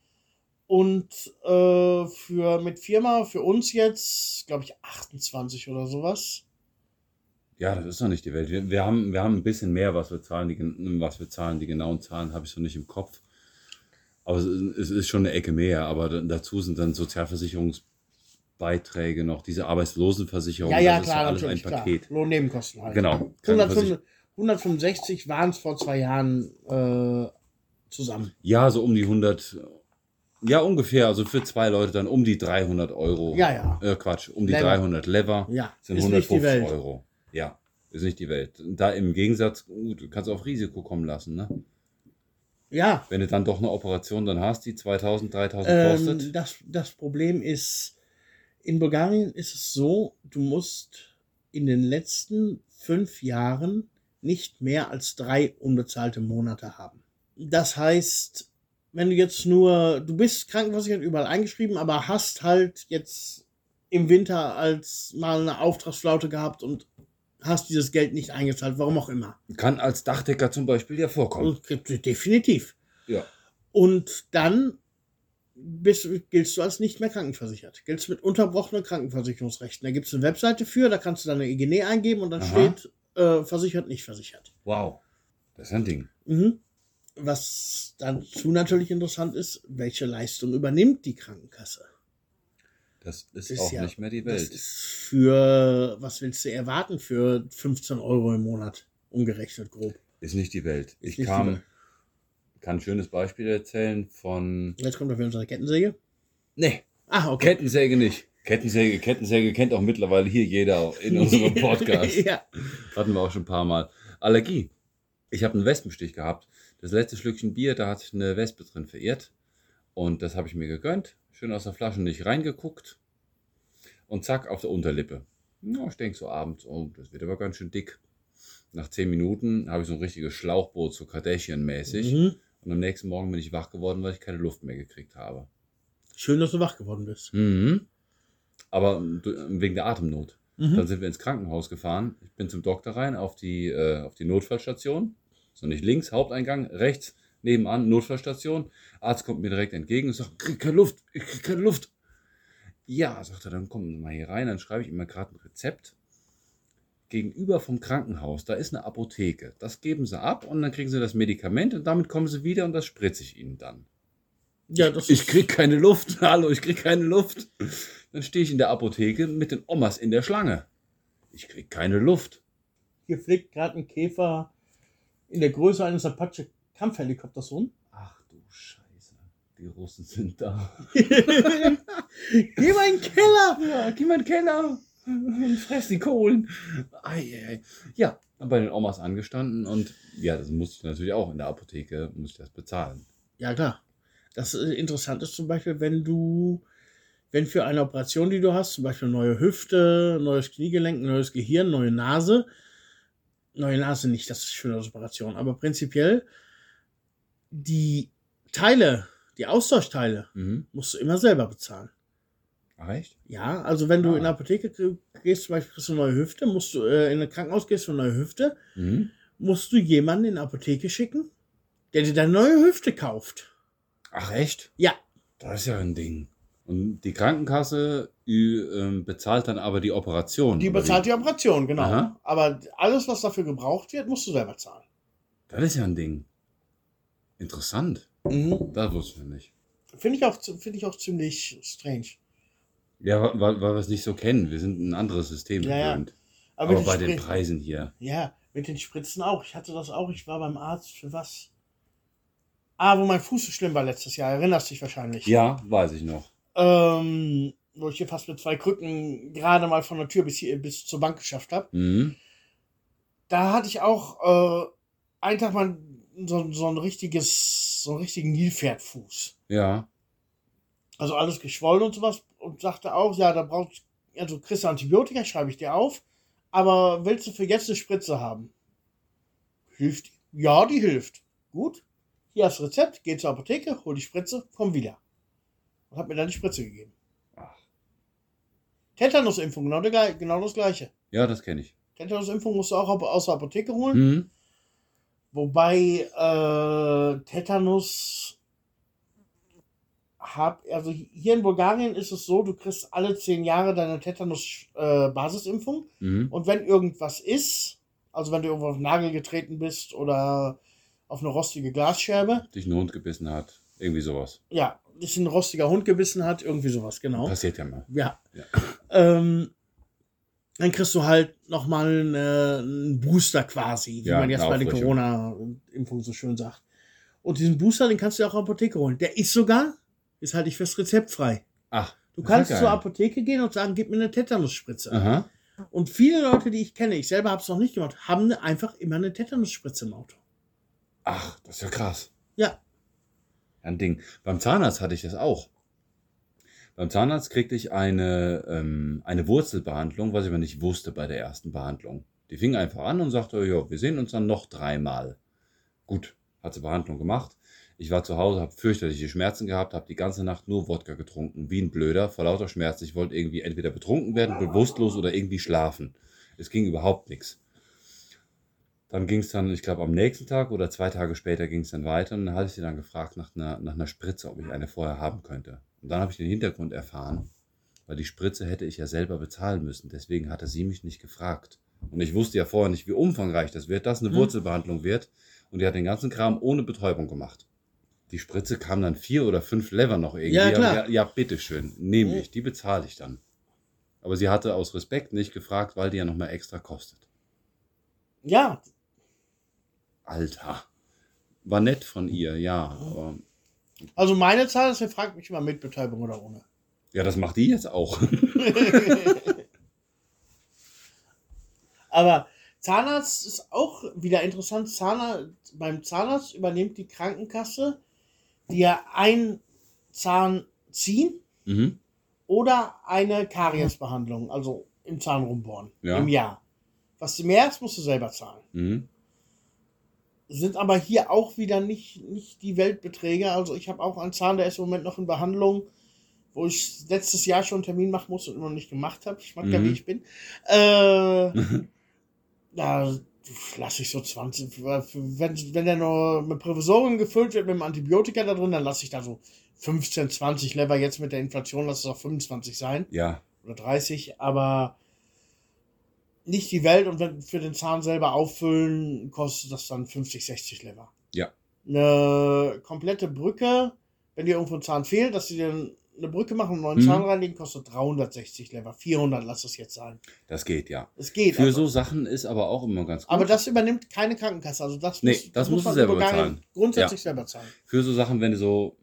Und äh, für mit Firma, für uns jetzt, glaube ich, 28 oder sowas. Ja, das ist doch nicht die Welt. Wir, wir, haben, wir haben ein bisschen mehr, was wir zahlen. Die, was wir zahlen, die genauen Zahlen habe ich so nicht im Kopf. Aber es, ist- schon eine Ecke mehr. Aber da- dazu sind dann Sozialversicherungsbeiträge noch, diese Arbeitslosenversicherung. Ja, ja, das klar, ist alles natürlich, ein klar. Paket. Lohnnebenkosten halt. Genau. 105, 165 waren es vor zwei Jahren äh, zusammen. Ja, so um die 100. Ja, ungefähr. Also für zwei Leute dann um die 300 Euro. Ja, ja. Äh, Quatsch, um die Lever. 300 Lever. Ja, sind ist nicht die 150 Welt. Euro. Ja, ist nicht die Welt. Da im Gegensatz, gut, du kannst auf Risiko kommen lassen, ne? Ja, Wenn du dann doch eine Operation dann hast, die 2000, 3000 ähm, kostet. das, das Problem ist, in Bulgarien ist es so, du musst in den letzten fünf Jahren nicht mehr als drei unbezahlte Monate haben. Das heißt, wenn du jetzt nur, du bist krankenversichert überall eingeschrieben, aber hast halt jetzt im Winter als mal eine Auftragsflaute gehabt und hast dieses Geld nicht eingezahlt, warum auch immer. Kann als Dachdecker zum Beispiel ja vorkommen. Und definitiv. Ja. Und dann bist, giltst du als nicht mehr krankenversichert. Giltst mit unterbrochenen Krankenversicherungsrechten. Da gibt es eine Webseite für, da kannst du deine EGN eingeben und dann Aha. steht äh, versichert, nicht versichert. Wow. Das ist ein Ding. Mhm. Was dazu natürlich interessant ist, welche Leistung übernimmt die Krankenkasse? Das ist, Ist auch ja- nicht mehr die Das Welt. ist für, was willst du erwarten für 15 Euro im Monat? Umgerechnet grob. Ist nicht die Welt. Ist Ich kam. Kann ein schönes Beispiel erzählen von. Jetzt kommt auf unsere Kettensäge. Nee, Ah, okay. Kettensäge nicht. Kettensäge, Kettensäge kennt auch mittlerweile hier jeder in unserem Podcast. ja. Hatten wir auch schon ein paar Mal. Allergie. Ich habe einen Wespenstich gehabt. Das letzte Schlückchen Bier, da hat sich eine Wespe drin verirrt. Und das habe ich mir gegönnt. Schön aus der Flasche nicht reingeguckt. Und zack, auf der Unterlippe. Ja, ich denke so abends, oh, das wird aber ganz schön dick. Nach zehn Minuten habe ich so ein richtiges Schlauchboot, so Kardashian-mäßig. Mhm. Und am nächsten Morgen bin ich wach geworden, weil ich keine Luft mehr gekriegt habe. Schön, dass du wach geworden bist. Mhm. Aber du- wegen der Atemnot. Mhm. Dann sind wir ins Krankenhaus gefahren. Ich bin zum Doktor rein auf die, äh, auf die Notfallstation. So nicht links, Haupteingang, rechts, nebenan, Notfallstation. Arzt kommt mir direkt entgegen und sagt, ich krieg keine Luft, ich krieg keine Luft. Ja, sagt er, dann kommen Sie mal hier rein, dann schreibe ich ihm mal gerade ein Rezept. Gegenüber vom Krankenhaus, da ist eine Apotheke. Das geben Sie ab und dann kriegen Sie das Medikament und damit kommen Sie wieder und das spritze ich Ihnen dann. Ja, das Ich ist- krieg keine Luft. Hallo, ich krieg keine Luft. Dann stehe ich in der Apotheke mit den Omas in der Schlange. Ich krieg keine Luft. Hier fliegt gerade ein Käfer in der Größe eines Apache Kampfhelikopters rum. Ach du Scheiße. Die Russen sind da. Geh mal in den Keller! Ja, geh mal in den Keller fress die Kohlen. Ei, ei, ei. Ja, bei den Omas angestanden und ja, das musste ich natürlich auch in der Apotheke, musste ich das bezahlen. Ja, klar. Das äh, interessant ist zum Beispiel, wenn du, wenn für eine Operation, die du hast, zum Beispiel neue Hüfte, neues Kniegelenk, neues Gehirn, neue Nase, neue Nase nicht, das ist für eine Operation, aber prinzipiell die Teile, die Austauschteile, Mhm. musst du immer selber bezahlen. Ach, echt? Ja, also wenn du Ah. in eine Apotheke geh- gehst, zum Beispiel kriegst du eine neue Hüfte, musst du äh, in ein Krankenhaus gehst für eine neue Hüfte, Mhm. musst du jemanden in die Apotheke schicken, der dir deine neue Hüfte kauft. Ach, echt? Ja. Das ist ja ein Ding. Und die Krankenkasse ü, ähm, bezahlt dann aber die Operation. Die bezahlt die Operation, genau. Aha. Aber alles, was dafür gebraucht wird, musst du selber zahlen. Das ist ja ein Ding. Interessant. Mhm. Das wusste ich nicht. Finde ich, auch, finde ich auch ziemlich strange. Ja, weil, weil wir es nicht so kennen. Wir sind ein anderes System Ja, ja. gewöhnt. Aber, Aber mit bei den den Preisen hier. Ja, mit den Spritzen auch. Ich hatte das auch. Ich war beim Arzt für was? Ah, wo mein Fuß so schlimm war letztes Jahr. Erinnerst dich wahrscheinlich. Ja, weiß ich noch. Ähm, wo ich hier fast mit zwei Krücken gerade mal von der Tür bis, hier, bis zur Bank geschafft habe. Mhm. da hatte ich auch äh, einen Tag mal so, so ein richtiges, so einen richtigen Nilpferdfuß. Ja. Also alles geschwollen und sowas. Und sagte auch, ja, da brauchst also kriegst du Antibiotika, schreibe ich dir auf. Aber willst du für jetzt eine Spritze haben? Hilft die? Ja, die hilft. Gut. Hier hast Rezept, geh zur Apotheke, hol die Spritze, komm wieder. Und hat mir dann die Spritze gegeben. Ach. Tetanusimpfung, genau, der genau das gleiche. Ja, das kenne ich. Tetanusimpfung musst du auch au- aus der Apotheke holen. Mhm. Wobei äh, Tetanus hab, also hier in Bulgarien ist es so, du kriegst alle zehn Jahre deine Tetanus-Basisimpfung. Mhm. Und wenn irgendwas ist, also wenn du irgendwo auf den Nagel getreten bist oder auf eine rostige Glasscherbe, Dich ein Hund gebissen hat. Irgendwie sowas. ja, dich ein rostiger Hund gebissen hat, irgendwie sowas, genau. Passiert ja mal. Ja. Ja. Ähm, dann kriegst du halt nochmal eine, einen Booster quasi, wie Ja, man jetzt bei den Auffrischung. Corona-Impfungen so schön sagt. Und diesen Booster, den kannst du ja auch in der Apotheke holen. Der ist sogar, ist halt nicht fest rezeptfrei. Ach. Du kannst zur Apotheke gehen und sagen, gib mir eine Tetanusspritze. Aha. Und viele Leute, die ich kenne, ich selber habe es noch nicht gemacht, haben ne- einfach immer eine Tetanusspritze im Auto. Ach, das ist ja krass. Ja. Ein Ding. Beim Zahnarzt hatte ich das auch. Beim Zahnarzt kriegte ich eine, ähm, eine Wurzelbehandlung, was ich aber nicht wusste bei der ersten Behandlung. Die fing einfach an und sagte, ja, wir sehen uns dann noch dreimal. Gut, hat sie Behandlung gemacht. Ich war zu Hause, habe fürchterliche Schmerzen gehabt, habe die ganze Nacht nur Wodka getrunken, wie ein Blöder, vor lauter Schmerzen. Ich wollte irgendwie entweder betrunken werden, bewusstlos oder irgendwie schlafen. Es ging überhaupt nichts. Dann ging es dann, ich glaube, am nächsten Tag oder zwei Tage später ging es dann weiter und dann hatte ich sie dann gefragt nach einer, nach einer Spritze, ob ich eine vorher haben könnte. Und dann habe ich den Hintergrund erfahren, weil die Spritze hätte ich ja selber bezahlen müssen. Deswegen hatte sie mich nicht gefragt. Und ich wusste ja vorher nicht, wie umfangreich das wird, dass eine Hm. Wurzelbehandlung wird. Und die hat den ganzen Kram ohne Betäubung gemacht. Die Spritze kam dann vier oder fünf Lever noch irgendwie. Ja, klar. Ja, ja bitteschön, nehme Hm. ich, die bezahle ich dann. Aber sie hatte aus Respekt nicht gefragt, weil die ja nochmal extra kostet. Ja, Alter. War nett von ihr, ja. Also meine Zahl ist, ihr fragt mich immer mit Betäubung oder ohne. ja, das macht die jetzt auch. Aber Zahnarzt ist auch wieder interessant. Zahnarzt, beim Zahnarzt übernimmt die Krankenkasse dir einen Zahn ziehen mhm. oder eine Kariesbehandlung, also im Zahn rumbohren, Ja. im Jahr. Was du mehr hast, musst du selber zahlen. Mhm. Sind aber hier auch wieder nicht, nicht die Weltbeträge. Also ich habe auch einen Zahn, der ist im Moment noch in Behandlung, wo ich letztes Jahr schon einen Termin machen musste und immer noch nicht gemacht habe. Ich mag ja, Mhm. wie ich bin. Äh, da lasse ich so 20, wenn, wenn der nur mit Prävisorien gefüllt wird mit dem Antibiotika da drin, dann lasse ich da so 15, 20 Lever. Jetzt mit der Inflation lasse es auch 25 sein Ja, oder 30, aber nicht die Welt und wenn für den Zahn selber auffüllen, kostet das dann 50, 60 Lever. Ja. Eine komplette Brücke, wenn dir irgendwo ein Zahn fehlt, dass sie dir eine Brücke machen und einen neuen Mhm. Zahn reinlegen, kostet 360 Lever. 400 lass es jetzt sein. das geht, ja. Es geht. Für aber, so Sachen ist aber auch immer ganz gut. aber das übernimmt keine Krankenkasse. Also das Nee, muss, das musst du man selber bezahlen. Grundsätzlich selber zahlen. Für so Sachen, wenn du so,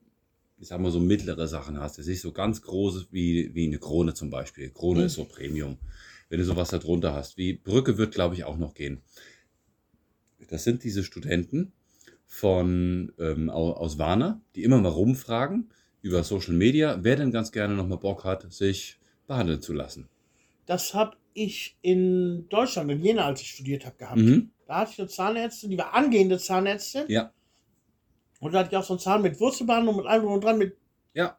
ich sag mal, so mittlere Sachen hast, das ist so ganz große wie, wie eine Krone zum Beispiel. Krone Mhm. ist so Premium. Wenn du sowas da drunter hast, wie Brücke wird, glaube ich, auch noch gehen. Das sind diese Studenten von ähm, au- aus Warner, die immer mal rumfragen über Social Media, wer denn ganz gerne noch mal Bock hat, sich behandeln zu lassen. Das habe ich in Deutschland, in Jena, als ich studiert habe, gehabt. Mhm. Da hatte ich eine Zahnärztin, die war angehende Zahnärztin. Ja, Und da hatte ich auch so einen Zahn mit Wurzelbehandlung, mit allem und dran, mit ja.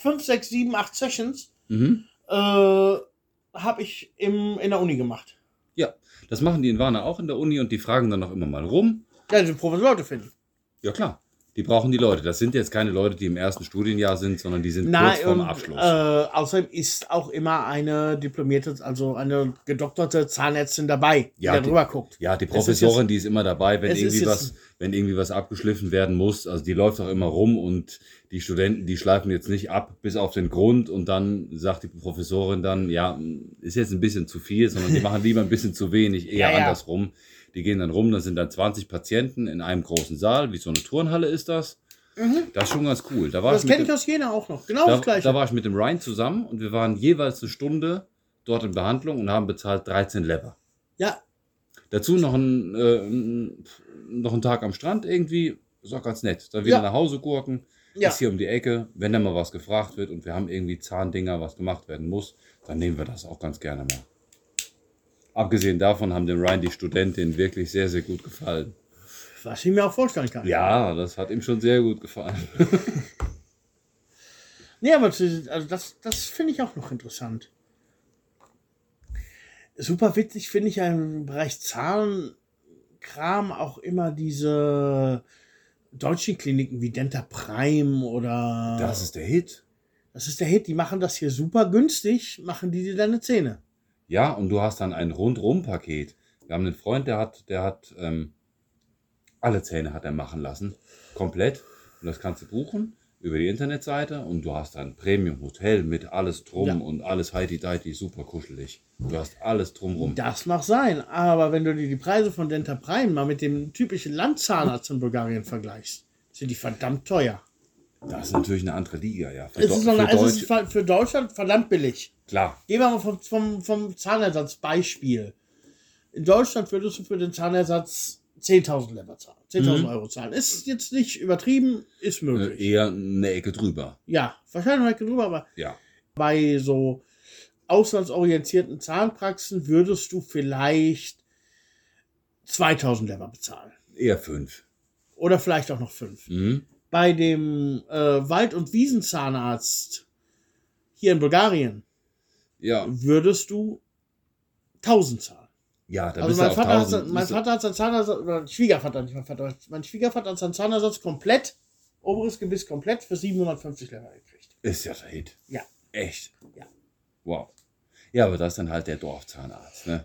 5, 6, 7, 8 Sessions, Mhm. äh, habe ich im, in der Uni gemacht. Ja, das machen die in Warner auch in der Uni und die fragen dann auch immer mal rum. Ja, die Professor Leute finden. Ja klar, die brauchen die Leute. Das sind jetzt keine Leute, die im ersten Studienjahr sind, sondern die sind kurz vorm und, Abschluss. Äh, außerdem ist auch immer eine diplomierte, also eine gedokterte Zahnärztin dabei, die Ja, da die- drüber guckt. ja, die es ist Professorin, die ist immer dabei, wenn irgendwie jetzt- was, wenn irgendwie was abgeschliffen werden muss. Also die läuft auch immer rum und die Studenten, die schleifen jetzt nicht ab bis auf den Grund und dann sagt die Professorin dann, ja, ist jetzt ein bisschen zu viel, sondern die machen lieber ein bisschen zu wenig, eher Ja, ja. andersrum. Die gehen dann rum, dann sind dann 20 Patienten in einem großen Saal, wie so eine Turnhalle ist das. Das ist schon ganz cool. Da war Das kenne ich aus Jena auch noch. Genau da, das gleiche. da war ich mit dem Ryan zusammen und wir waren jeweils eine Stunde dort in Behandlung und haben bezahlt 13 Lever. ja, Dazu noch ein, äh, noch ein Tag am Strand irgendwie. Ist auch ganz nett. Dann wieder Ja. nach Hause gurken. Ja. Ist hier um die Ecke. Wenn da mal was gefragt wird und wir haben irgendwie Zahndinger, was gemacht werden muss, dann nehmen wir das auch ganz gerne mal. Abgesehen davon haben dem Ryan die Studentin wirklich sehr, sehr gut gefallen. Was ich mir auch vorstellen kann. Ja, das hat ihm schon sehr gut gefallen. Nee, aber also das, das finde ich auch noch interessant. Super witzig finde ich im Bereich Zahlenkram auch immer diese deutschen Kliniken wie Denta Prime oder. Das ist der Hit. das ist der Hit. Die machen das hier super günstig, machen die dir deine Zähne. Ja, und du hast dann ein Rundrum-Paket. Wir haben einen Freund, der hat, der hat ähm, alle Zähne hat er machen lassen. Komplett. Und das kannst du buchen über die Internetseite und du hast dann Premium-Hotel mit alles drum Ja. und alles heidi-deiti, super kuschelig. Du hast alles drumrum. Das mag sein, aber wenn du dir die Preise von Denta Prime mal mit dem typischen Landzahnarzt in Bulgarien vergleichst, sind die verdammt teuer. Das ist natürlich eine andere Liga, ja. Für, Es ist, noch für eine, es ist für Deutschland verdammt billig. klar. Gehen wir mal vom, vom, vom Zahnersatzbeispiel. In Deutschland würdest du für den Zahnersatz 10.000 Lever zahlen. 10.000 Mhm. Euro zahlen. Ist jetzt nicht übertrieben, ist Äh, möglich. eher eine Ecke drüber. Ja, wahrscheinlich noch nicht drüber, aber Ja. bei so auslandsorientierten Zahnpraxen würdest du vielleicht 2000 Lever bezahlen. Eher fünf. Oder vielleicht auch noch 5. Mhm. Bei dem äh, Wald- und Wiesenzahnarzt hier in Bulgarien Ja, würdest du 1000 zahlen. ja, da Also mein Vater, hat, 1000. mein bist du- Vater hat seinen Zahnersatz, oder Schwiegervater, nicht mein Vater, mein Schwiegervater hat seinen Zahnersatz komplett, oberes Gebiss komplett für 750 Lever gekriegt. Ist ja der Hit. Ja. Echt? Ja. Wow. Ja, aber das ist dann halt der Dorfzahnarzt, ne?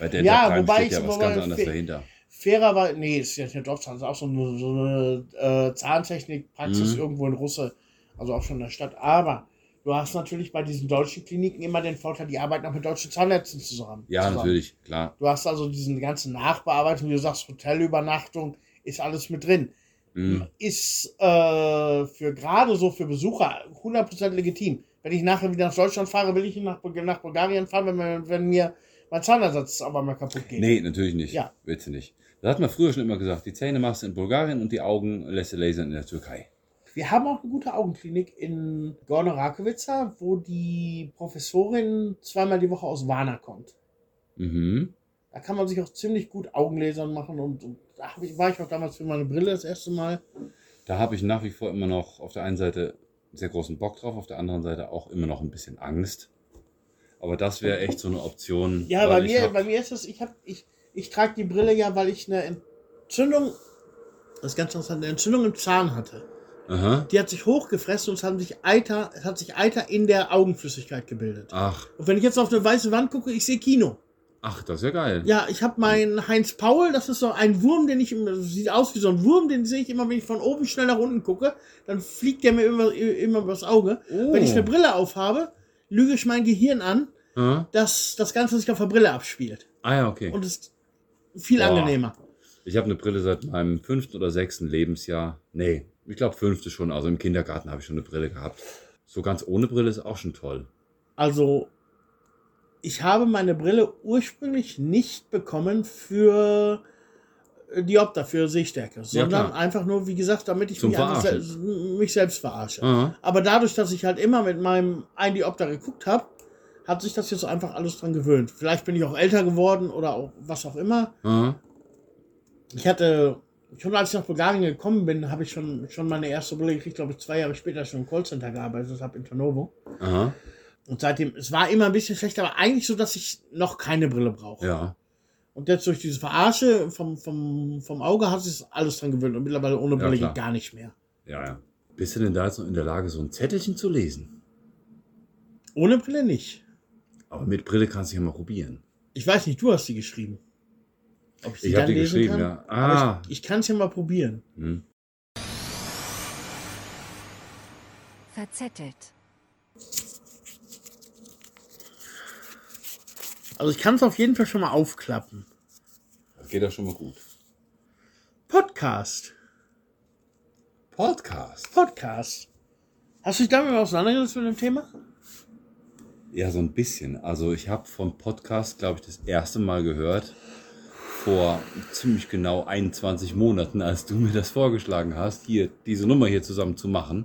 Bei der Ja, wobei steht ich- ja was wobei ganz anderes dahinter. Fairerweise, nee, ist ja nicht der Dorfzahnarzt, ist auch so eine, so eine äh, Zahntechnikpraxis Mhm. irgendwo in Russe, also auch schon in der Stadt. Aber du hast natürlich bei diesen deutschen Kliniken immer den Vorteil, die arbeiten auch mit deutschen Zahnärzten zusammen. Ja, zusammen. natürlich, klar. Du hast also diesen ganzen Nachbearbeitung, wie du sagst, Hotelübernachtung, ist alles mit drin. Mhm. ist äh, für gerade so für Besucher 100% legitim. Wenn ich nachher wieder nach Deutschland fahre, will ich nach, nach Bulgarien fahren, wenn, mir- wenn mir mein Zahnersatz aber mal kaputt geht. Nee, natürlich nicht. Ja. Willst du nicht. Das hat man früher schon immer gesagt. Die Zähne machst du in Bulgarien und die Augen lässt du lasern in der Türkei. Wir haben auch eine gute Augenklinik in Gorno Rakovica, wo die Professorin zweimal die Woche aus Warna kommt. Mhm. Da kann man sich auch ziemlich gut Augenlasern machen und, und da ich, war ich auch damals für meine Brille das erste Mal. Da habe ich nach wie vor immer noch auf der einen Seite sehr großen Bock drauf, auf der anderen Seite auch immer noch ein bisschen Angst. Aber das wäre echt so eine Option. Ja, bei mir, bei mir ist es, ich habe, ich, ich trage die Brille ja, weil ich eine Entzündung, das ist ganz interessant, eine Entzündung im Zahn hatte. Aha. Die hat sich hochgefressen und es hat sich Eiter, es hat sich Eiter in der Augenflüssigkeit gebildet. Ach, Und wenn ich jetzt auf eine weiße Wand gucke, ich sehe Kino. ach, das ist ja geil. Ja, ich habe meinen Heinz Paul, das ist so ein Wurm, den ich, immer- sieht aus wie so ein Wurm, den sehe ich immer, wenn ich von oben schnell nach unten gucke, dann fliegt der mir immer, immer übers Auge. Oh. Wenn ich eine Brille aufhabe, lüge ich mein Gehirn an, Aha. dass das Ganze sich auf der Brille abspielt. Ah ja, okay. Und es viel Boah. angenehmer. Ich habe eine Brille seit meinem fünften oder sechsten Lebensjahr. Nee, ich glaube fünfte schon. Also im Kindergarten habe ich schon eine Brille gehabt. So ganz ohne Brille ist auch schon toll. Also, ich habe meine Brille ursprünglich nicht bekommen für äh, Diopter, für Sehstärke, sondern klar. einfach nur, wie gesagt, damit ich mich, mich selbst verarsche. Aha. Aber dadurch, dass ich halt immer mit meinem ein Diopter geguckt habe, hat sich das jetzt einfach alles dran gewöhnt. Vielleicht bin ich auch älter geworden oder auch was auch immer. Aha. Ich hatte, schon als ich nach Bulgarien gekommen bin, habe ich schon, schon meine erste Brille gekriegt, glaube ich, zwei Jahre später schon im Callcenter gearbeitet habe in Tarnovo. Aha. Und seitdem, es war immer ein bisschen schlechter, aber eigentlich so, dass ich noch keine Brille brauche. Ja. Und jetzt durch diese Verarsche vom, vom, vom Auge hat sich alles dran gewöhnt und mittlerweile ohne Ja, Brille klar. geht gar nicht mehr. Ja, ja. Bist du denn da jetzt noch in der Lage, so ein Zettelchen zu lesen? Ohne Brille nicht. Aber mit Brille kannst du ja mal probieren. Ich weiß nicht, du hast die geschrieben. Ob ich die Ich habe dann die lesen geschrieben, kann? ja. Aber Ah. ich ich kann es ja mal probieren. Hm. Verzettelt. Also ich kann es auf jeden Fall schon mal aufklappen. Das geht doch schon mal gut. Podcast. Podcast. Podcast. Hast du dich damit mal auseinandergesetzt mit dem Thema? Ja, so ein bisschen. Also ich habe vom Podcast, glaube ich, das erste Mal gehört, vor ziemlich genau 21 Monaten, als du mir das vorgeschlagen hast, hier diese Nummer hier zusammen zu machen.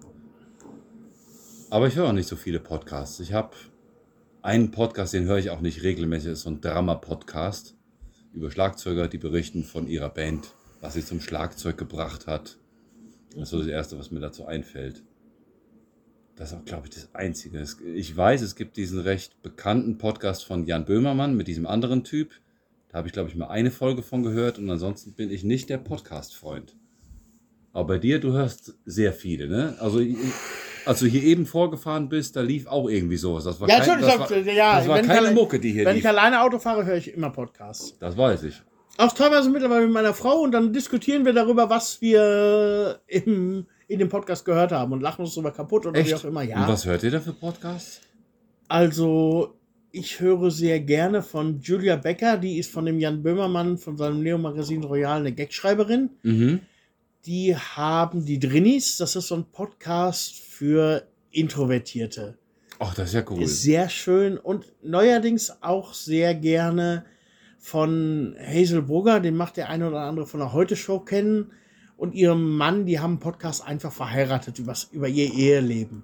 Aber ich höre auch nicht so viele Podcasts. Ich habe einen Podcast, den höre ich auch nicht regelmäßig, das ist so ein Drama-Podcast über Schlagzeuger, die berichten von ihrer Band, was sie zum Schlagzeug gebracht hat. Das ist so das Erste, was mir dazu einfällt. Das ist auch, glaube ich, das Einzige. Ich weiß, es gibt diesen recht bekannten Podcast von Jan Böhmermann mit diesem anderen Typ. Da habe ich, glaube ich, mal eine Folge von gehört und ansonsten bin ich nicht der Podcast-Freund. Aber bei dir, du hörst sehr viele, ne? Also, ich- als du hier eben vorgefahren bist, da lief auch irgendwie sowas. Das war, Ja, kein, ich das war, ja, das war ich keine alle- Mucke, die hier Wenn ich lief. alleine Auto fahre, höre ich immer Podcasts. Das weiß ich. Auch teilweise mittlerweile mit meiner Frau und dann diskutieren wir darüber, was wir im, in dem Podcast gehört haben und lachen uns darüber kaputt oder wie Echt? auch immer. Und Ja. was hört ihr da für Podcasts? Also, ich höre sehr gerne von Julia Becker, die ist von dem Jan Böhmermann von seinem Neo-Magazin Royal eine Gagschreiberin. Mhm. Die haben die Drinnies, das ist so ein Podcast für Introvertierte. Ach, das ist ja cool. Ist sehr schön und neuerdings auch sehr gerne von Hazel Brugger, den macht der eine oder andere von der Heute-Show kennen. Und ihrem Mann, die haben einen Podcast einfach verheiratet übers, über ihr Eheleben.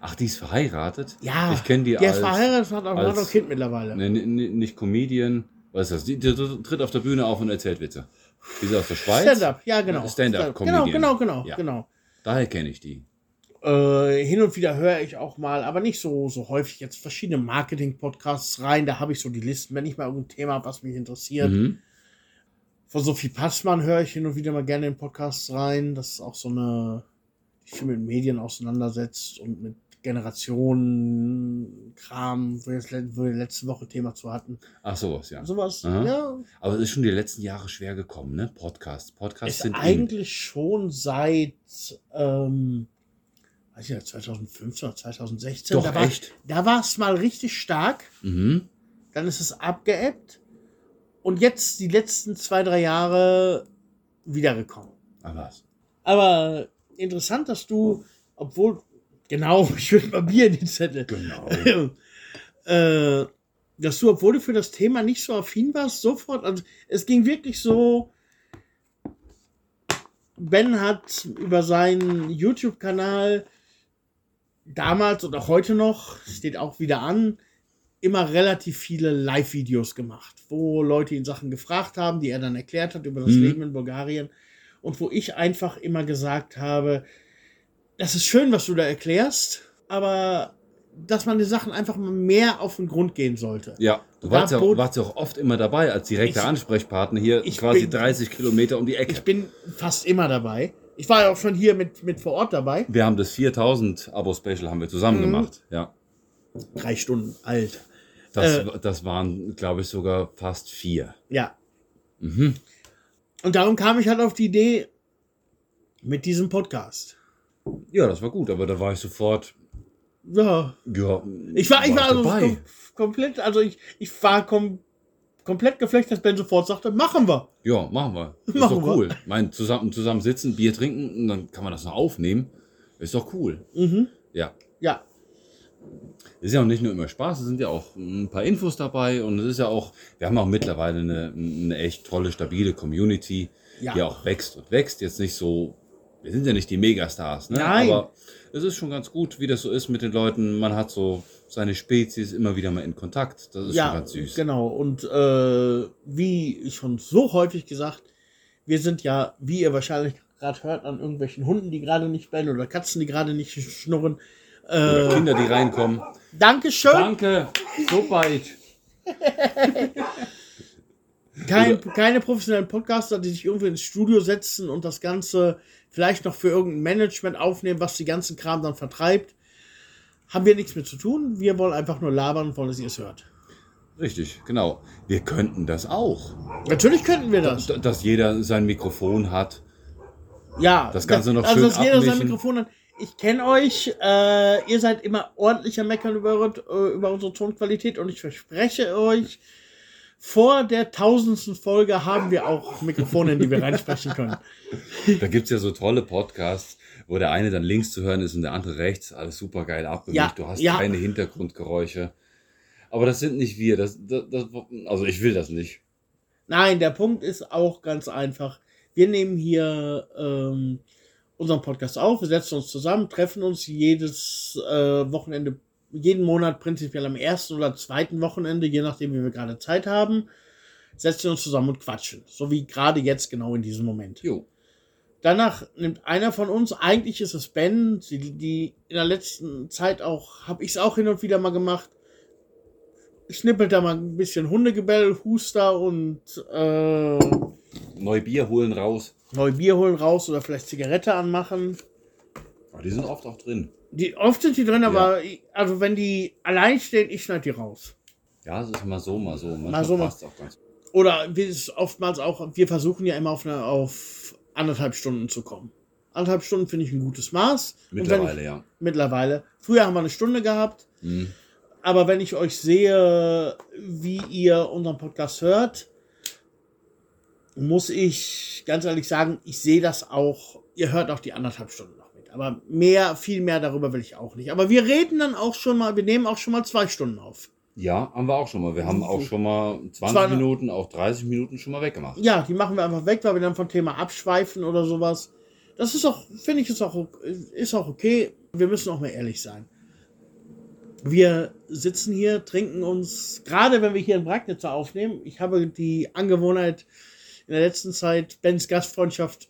Ach, die ist verheiratet? Ja, Ich kenne die der als... ist verheiratet, hat auch, als- ein Kind mittlerweile. Ne, ne, nicht Comedian. Was ist das? Die, die, die tritt auf der Bühne auf und erzählt Witze. Die ist aus der Schweiz. Stand-up, ja, genau. Stand-up-Comedian. Genau, genau, genau, Ja. genau. Daher kenne ich die. Äh, hin und wieder höre ich auch mal, aber nicht so, so häufig jetzt verschiedene Marketing-Podcasts rein. Da habe ich so die Listen, wenn ich mal irgendein Thema habe, was mich interessiert. Mhm. Von Sophie Passmann höre ich hin und wieder mal gerne in Podcasts rein. Das ist auch so eine, die sich mit Medien auseinandersetzt und mit Generationen, Kram, wo wir, jetzt, le- wo wir letzte Woche Thema zu hatten. Ach, sowas, ja. Sowas, Aha. ja, Aber es ist schon die letzten Jahre schwer gekommen, ne? Podcasts. Podcasts ist sind in. eigentlich schon seit, ähm, weiß ich nicht, 2015 oder 2016. Doch, da war, echt? Da war es mal richtig stark. Mhm. dann ist es abgeebbt und jetzt die letzten zwei, drei Jahre wiedergekommen. Ach was. Aber interessant, dass du, obwohl, genau, ich will mal Bier in den Zettel, Genau. äh, dass du, obwohl du für das Thema nicht so affin warst, sofort, also es ging wirklich so, Ben hat über seinen YouTube-Kanal damals und auch heute noch, steht auch wieder an, immer relativ viele Live-Videos gemacht, wo Leute ihn Sachen gefragt haben, die er dann erklärt hat über das Mhm. Leben in Bulgarien und wo ich einfach immer gesagt habe, das ist schön, was du da erklärst, aber dass man die Sachen einfach mal mehr auf den Grund gehen sollte. Ja, du warst ja, bot- warst ja auch oft immer dabei als direkter Ich- Ansprechpartner hier quasi bin- 30 Kilometer um die Ecke. Ich bin fast immer dabei. Ich war ja auch schon hier mit, mit vor Ort dabei. wir haben das 4000 Abo-Special haben wir zusammen Mhm. gemacht. Ja. Drei Stunden alt. Das, Äh. das waren, glaube ich, sogar fast vier. Ja. Mhm. Und darum kam ich halt auf die Idee mit diesem Podcast. Ja, das war gut, aber da war ich sofort. Ja. Ja, Ich war, ich war also kom komplett, also ich, ich war kom komplett geflecht, dass Ben sofort sagte, machen wir. Ja, machen wir. Ist Machen doch wir. cool. Mein, zusammen, zusammen sitzen, Bier trinken und dann kann man das noch aufnehmen. Ist doch cool. Mhm. Ja. Ja. Es ist ja auch nicht nur immer Spaß, es sind ja auch ein paar Infos dabei und es ist ja auch, wir haben auch mittlerweile eine, eine echt tolle, stabile Community, Ja. die auch wächst und wächst. Jetzt nicht so, wir sind ja nicht die Megastars, ne? Nein. aber es ist schon ganz gut, wie das so ist mit den Leuten. Man hat so seine Spezies immer wieder mal in Kontakt. Das ist ja, schon ganz süß. genau. Und äh, wie schon so häufig gesagt, wir sind ja, wie ihr wahrscheinlich gerade hört, an irgendwelchen Hunden, die gerade nicht bellen oder Katzen, die gerade nicht schnurren. Oder Äh, Kinder, die reinkommen. Dankeschön. Danke, so weit. Kein, keine professionellen Podcaster, die sich irgendwo ins Studio setzen und das Ganze vielleicht noch für irgendein Management aufnehmen, was die ganzen Kram dann vertreibt. Haben wir nichts mit zu tun. Wir wollen einfach nur labern und wollen, dass ihr es hört. Richtig, genau. Wir könnten das auch. Natürlich könnten wir das. D- Dass jeder sein Mikrofon hat. Ja. Das Ganze noch also, schön dass jeder sein abmischen. Mikrofon hat. Ich kenne euch. Äh, ihr seid immer ordentlicher Meckern über, äh, über unsere Tonqualität und ich verspreche euch, vor der tausendsten Folge haben wir auch Mikrofone, in die wir reinsprechen können. Da gibt es ja so tolle Podcasts, wo der eine dann links zu hören ist und der andere rechts. Alles super geil abgemischt. Ja, du hast ja. keine Hintergrundgeräusche. Aber das sind nicht wir. Das, das, das, also ich will das nicht. Nein, der Punkt ist auch ganz einfach. Wir nehmen hier ähm, unseren Podcast auf, wir setzen uns zusammen, treffen uns jedes äh, Wochenende, jeden Monat prinzipiell am ersten oder zweiten Wochenende, je nachdem, wie wir gerade Zeit haben, setzen uns zusammen und quatschen. So wie gerade jetzt genau in diesem Moment. Jo. Danach nimmt einer von uns, eigentlich ist es Ben, die, die in der letzten Zeit auch, habe ich es auch hin und wieder mal gemacht, schnippelt da mal ein bisschen Hundegebell, Huster und äh, Neu Bier holen raus. Neu Bier holen raus oder vielleicht Zigarette anmachen. Aber die sind oft auch drin. Die, oft sind die drin, aber also wenn die allein stehen, ich schneide die raus. Ja, es ist mal so, mal so. Manchmal Mal so, mal- auch ganz. Oder wie es oftmals auch, wir versuchen ja immer auf, eine, auf anderthalb Stunden zu kommen. Anderthalb Stunden finde ich ein gutes Maß. Mittlerweile, ich, ja. Mittlerweile. Früher haben wir eine Stunde gehabt. Hm. Aber wenn ich euch sehe, wie ihr unseren Podcast hört, muss ich ganz ehrlich sagen, ich sehe das auch. Ihr hört auch die anderthalb Stunden noch mit. Aber mehr, viel mehr darüber will ich auch nicht. Aber wir reden dann auch schon mal, wir nehmen auch schon mal zwei Stunden auf. Ja, haben wir auch schon mal. Wir haben auch schon mal 20 Zwei- Minuten, auch 30 Minuten schon mal weggemacht. Ja, die machen wir einfach weg, weil wir dann vom Thema abschweifen oder sowas. Das ist auch, finde ich, ist auch, ist auch okay. Wir müssen auch mal ehrlich sein. Wir sitzen hier, trinken uns, gerade wenn wir hier in Bragnitzer aufnehmen, ich habe die Angewohnheit in der letzten Zeit, Bens Gastfreundschaft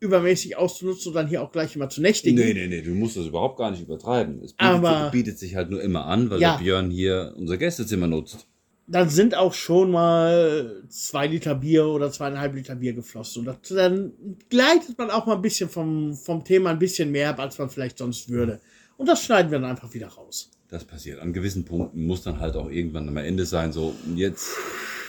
übermäßig auszunutzen und dann hier auch gleich immer zu nächtigen. Nee, nee, nee, du musst das überhaupt gar nicht übertreiben. Es bietet, Aber- bietet sich halt nur immer an, weil Ja. der Björn hier unser Gästezimmer nutzt. Dann sind auch schon mal zwei Liter Bier oder zweieinhalb Liter Bier geflossen. Und dann gleitet man auch mal ein bisschen vom, vom Thema ein bisschen mehr ab, als man vielleicht sonst würde. Und das schneiden wir dann einfach wieder raus. Das passiert. An gewissen Punkten muss dann halt auch irgendwann am Ende sein. So, jetzt.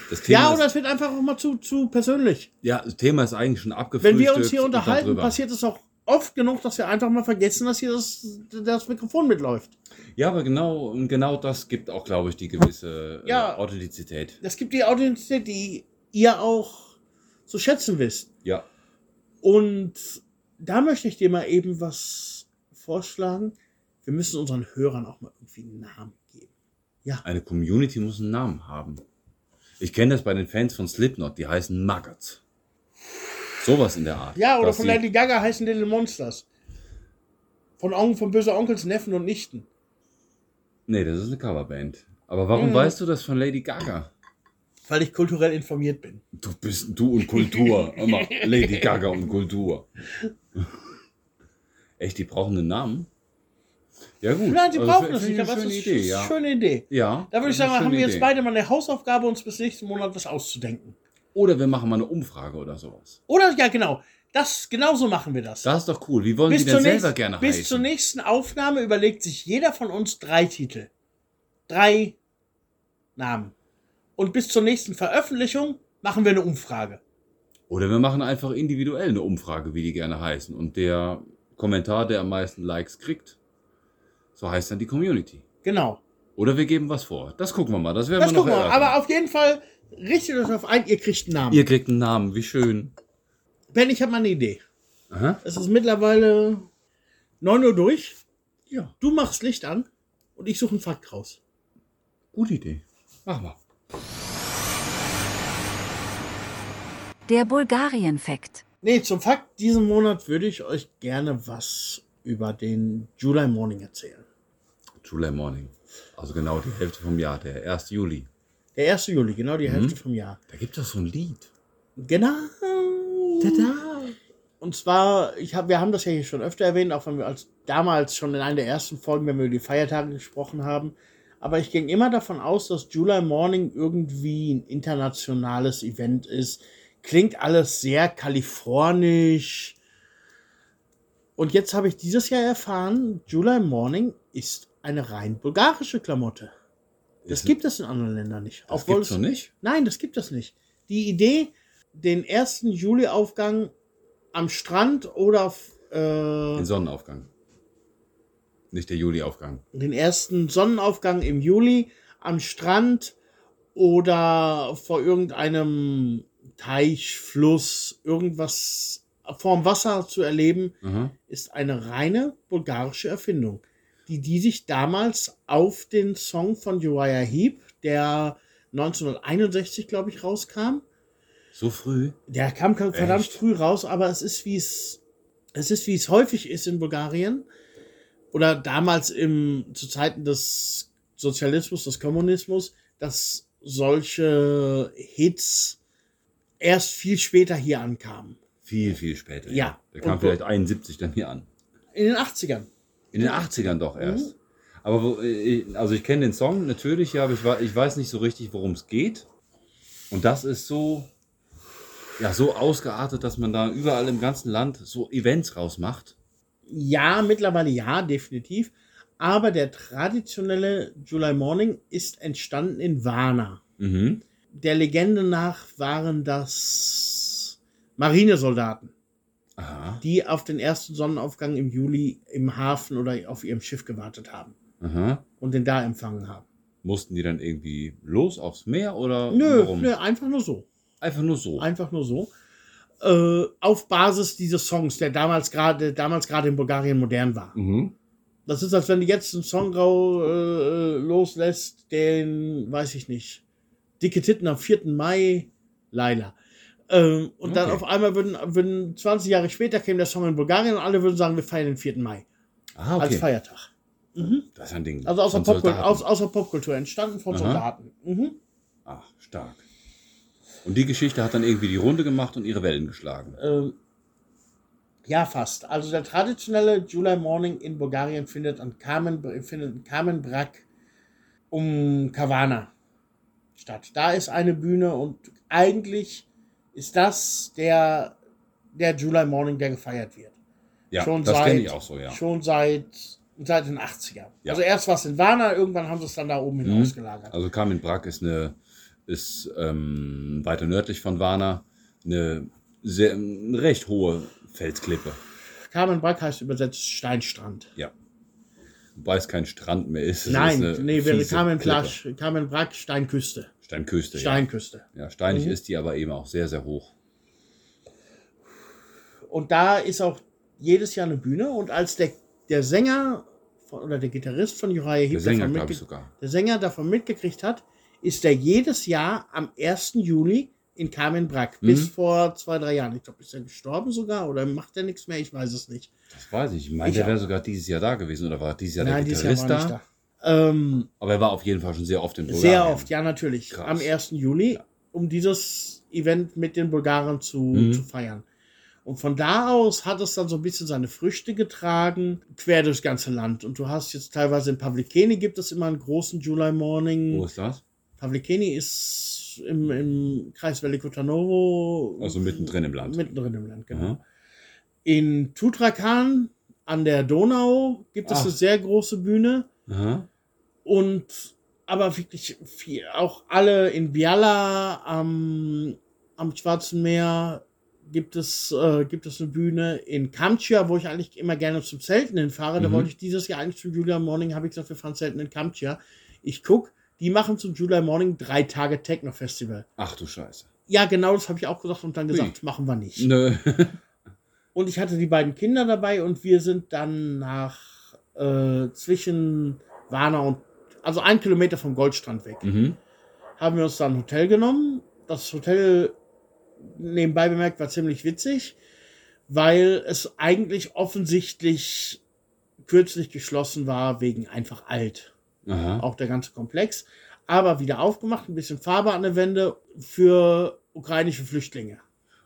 Das Thema, Ja, oder ist, es wird einfach auch mal zu, zu persönlich. ja, das Thema ist eigentlich schon abgefrühstückt. Wenn wir uns hier und unterhalten, passiert es auch oft genug, dass wir einfach mal vergessen, dass hier das, das Mikrofon mitläuft. Ja, aber genau, und genau das gibt auch, glaube ich, die gewisse äh, Ja. Authentizität. Das gibt die Authentizität, die ihr auch zu schätzen wisst. Ja. Und da möchte ich dir mal eben was vorschlagen. Wir müssen unseren Hörern auch mal irgendwie einen Namen geben. Eine Community muss einen Namen haben. Ich kenne das bei den Fans von Slipknot, die heißen Maggots. Sowas in der Art. Ja, oder von Lady Gaga heißen Little Monsters. Von, On von böse Onkels, Neffen und Nichten. Nee, das ist eine Coverband. Aber warum Mhm. weißt du das von Lady Gaga? Weil ich kulturell informiert bin. Du bist du und Kultur. Immer Lady Gaga und Kultur. Echt, die brauchen einen Namen? Ja gut. Nein, sie Also, brauchen das ich nicht, aber es ist Idee, eine ja. schöne Idee. Ja. Da würde ich sagen, haben wir jetzt Idee. beide mal eine Hausaufgabe, uns bis nächsten Monat was auszudenken. Oder wir machen mal eine Umfrage oder sowas. Oder, ja, genau. Das, genau so machen wir das. Das ist doch cool. Wie wollen bis die denn selber nächsten, gerne bis heißen? zur nächsten Aufnahme überlegt sich jeder von uns drei Titel. Drei Namen. Und bis zur nächsten Veröffentlichung machen wir eine Umfrage. Oder wir machen einfach individuell eine Umfrage, wie die gerne heißen. Und der Kommentar, der am meisten Likes kriegt, so heißt dann die Community. Genau. Oder wir geben was vor. Das gucken wir mal. Das werden Das wir noch gucken wir. Aber auf jeden Fall richtet euch auf ein, ihr kriegt einen Namen. Ihr kriegt einen Namen, wie schön. Ben, ich habe mal eine Idee. Aha. Es ist mittlerweile 9 Uhr durch. Ja, Du machst Licht an und ich suche einen Fakt raus. gute Idee. Machen wir. Der Bulgarien-Fakt. Nee, zum Fakt diesen Monat würde ich euch gerne was über den July Morning erzählen. July Morning. Also genau die Hälfte vom Jahr, der 1. Juli. Der 1. Juli, genau die Hälfte vom Jahr. Da gibt es so ein Lied. Genau. Und zwar, ich hab, wir haben das ja hier schon öfter erwähnt, auch wenn wir als damals schon in einer der ersten Folgen, wenn wir über die Feiertage gesprochen haben. Aber ich ging immer davon aus, dass July Morning irgendwie ein internationales Event ist. Klingt alles sehr kalifornisch. Und jetzt habe ich dieses Jahr erfahren, July Morning ist eine rein bulgarische Klamotte. Das gibt es in anderen Ländern nicht. Das gibt's es- nicht? Nein, das gibt es nicht. Die Idee, den ersten Juli-Aufgang am Strand oder äh, Den Sonnenaufgang. Nicht der Juli-Aufgang. den ersten Sonnenaufgang im Juli am Strand oder vor irgendeinem Teich, Fluss, irgendwas vorm Wasser zu erleben, Aha. ist eine reine bulgarische Erfindung, die die sich damals auf den Song von Uriah Heep, der 1961, glaube ich, rauskam, So früh? Der kam verdammt Echt? früh raus, aber es ist, wie es, es ist, wie es häufig ist in Bulgarien. Oder damals im, zu Zeiten des Sozialismus, des Kommunismus, dass solche Hits erst viel später hier ankamen. Viel, viel später. Ja. Der kam Und- vielleicht 71 dann hier an. In den 80ern. In den Ja. 80ern doch erst. Mhm. Aber wo, äh, also ich kenne den Song natürlich, ja, aber ich, wei- ich weiß nicht so richtig, worum es geht. Und das ist so, ja, so ausgeartet, dass man da überall im ganzen Land so Events rausmacht. Ja, mittlerweile ja, definitiv. Aber der traditionelle July Morning ist entstanden in Varna. Mhm. Der Legende nach waren das Marinesoldaten, Aha. die auf den ersten Sonnenaufgang im Juli im Hafen oder auf ihrem Schiff gewartet haben Aha. und den da empfangen haben. Mussten die dann irgendwie los aufs Meer oder Nö, warum? nö, einfach nur so. Einfach nur so. Einfach nur so. Äh, auf Basis dieses Songs, der damals gerade damals gerade in Bulgarien modern war. Mhm. Das ist, als wenn du jetzt einen Song rau, äh, loslässt, den, weiß ich nicht, Dicke Titten am 4. Mai, Laila. Ähm, und dann Okay. auf einmal würden, würden 20 Jahre später käme der Song in Bulgarien und alle würden sagen, wir feiern den 4. Mai Ah, als okay. Feiertag. Mhm. Das ist ein Ding. Also aus der, Popkultur, aus, aus der Popkultur, entstanden von Aha. Soldaten. Mhm. Ach, stark. Und die Geschichte hat dann irgendwie die Runde gemacht und ihre Wellen geschlagen. Ähm, ja, fast. Also der traditionelle July Morning in Bulgarien findet an Kamen, findet in Kamen Brak um Kavana statt. Da ist eine Bühne und eigentlich ist das der, der July Morning, der gefeiert wird. Ja, Schon das seit- kenne ich auch so, ja. Schon seit, seit den 80ern. Ja. Also erst war es in Varna, irgendwann haben sie es dann da oben hin Mhm. ausgelagert. Also Kamin Brak ist eine ist ähm, weiter nördlich von Varna eine sehr eine recht hohe Felsklippe. Kamen Brak heißt übersetzt Steinstrand. Ja. Wobei es kein Strand mehr ist. es Nein, ist nee, wäre Kamen Brak Steinküste. Steinküste. Steinküste. Ja. ja, steinig Mhm. ist die aber eben auch sehr, sehr hoch. Und da ist auch jedes Jahr eine Bühne. Und als der, der Sänger von, oder der Gitarrist von Uriah Heep Der Sänger, davon, glaube ich sogar. der Sänger davon mitgekriegt hat, ist er jedes Jahr am 1. Juli in Carmen Brack. Mhm. Bis vor zwei, drei Jahren. Ich glaube, ist er gestorben sogar oder macht er nichts mehr? Ich weiß es nicht. Das weiß ich. Ich meine, Ich der wäre sogar dieses Jahr da gewesen oder war dieses Jahr Nein, der Gitarrist da? Ähm, Aber er war auf jeden Fall schon sehr oft in Bulgarien. sehr oft, ja, natürlich. Krass. Am 1. Juli, um dieses Event mit den Bulgaren zu, Mhm. zu feiern. Und von da aus hat es dann so ein bisschen seine Früchte getragen, quer durchs ganze Land. Und du hast jetzt teilweise in Pavlikeni gibt es immer einen großen July Morning. Wo ist das? Pavlikeni ist im, im Kreis Veliko Tarnovo. Also mittendrin im Land. Mittendrin im Land, genau. Aha. In Tutrakan an der Donau gibt es Ach. eine sehr große Bühne. Aha. Und aber wirklich viel, auch alle in Biala am, am Schwarzen Meer gibt es, äh, gibt es eine Bühne. In Kamtschia, wo ich eigentlich immer gerne zum Zelten hinfahre, da Mhm. wollte ich dieses Jahr eigentlich zum Julia Morning, habe ich gesagt, wir fahren Zelten in Kamtschia. Ich guck, die machen zum Julia Morning drei Tage Techno-Festival. Ach du Scheiße. Ja, genau, das habe ich auch gesagt und dann Ui. gesagt, machen wir nicht. Nö. Und ich hatte die beiden Kinder dabei und wir sind dann nach äh, zwischen Warna und also ein Kilometer vom Goldstrand weg. mhm. Haben wir uns dann ein Hotel genommen. Das Hotel, nebenbei bemerkt, war ziemlich witzig, weil es eigentlich offensichtlich kürzlich geschlossen war, wegen einfach alt. Aha. Auch der ganze Komplex. Aber wieder aufgemacht, ein bisschen Farbe an der Wände für ukrainische Flüchtlinge.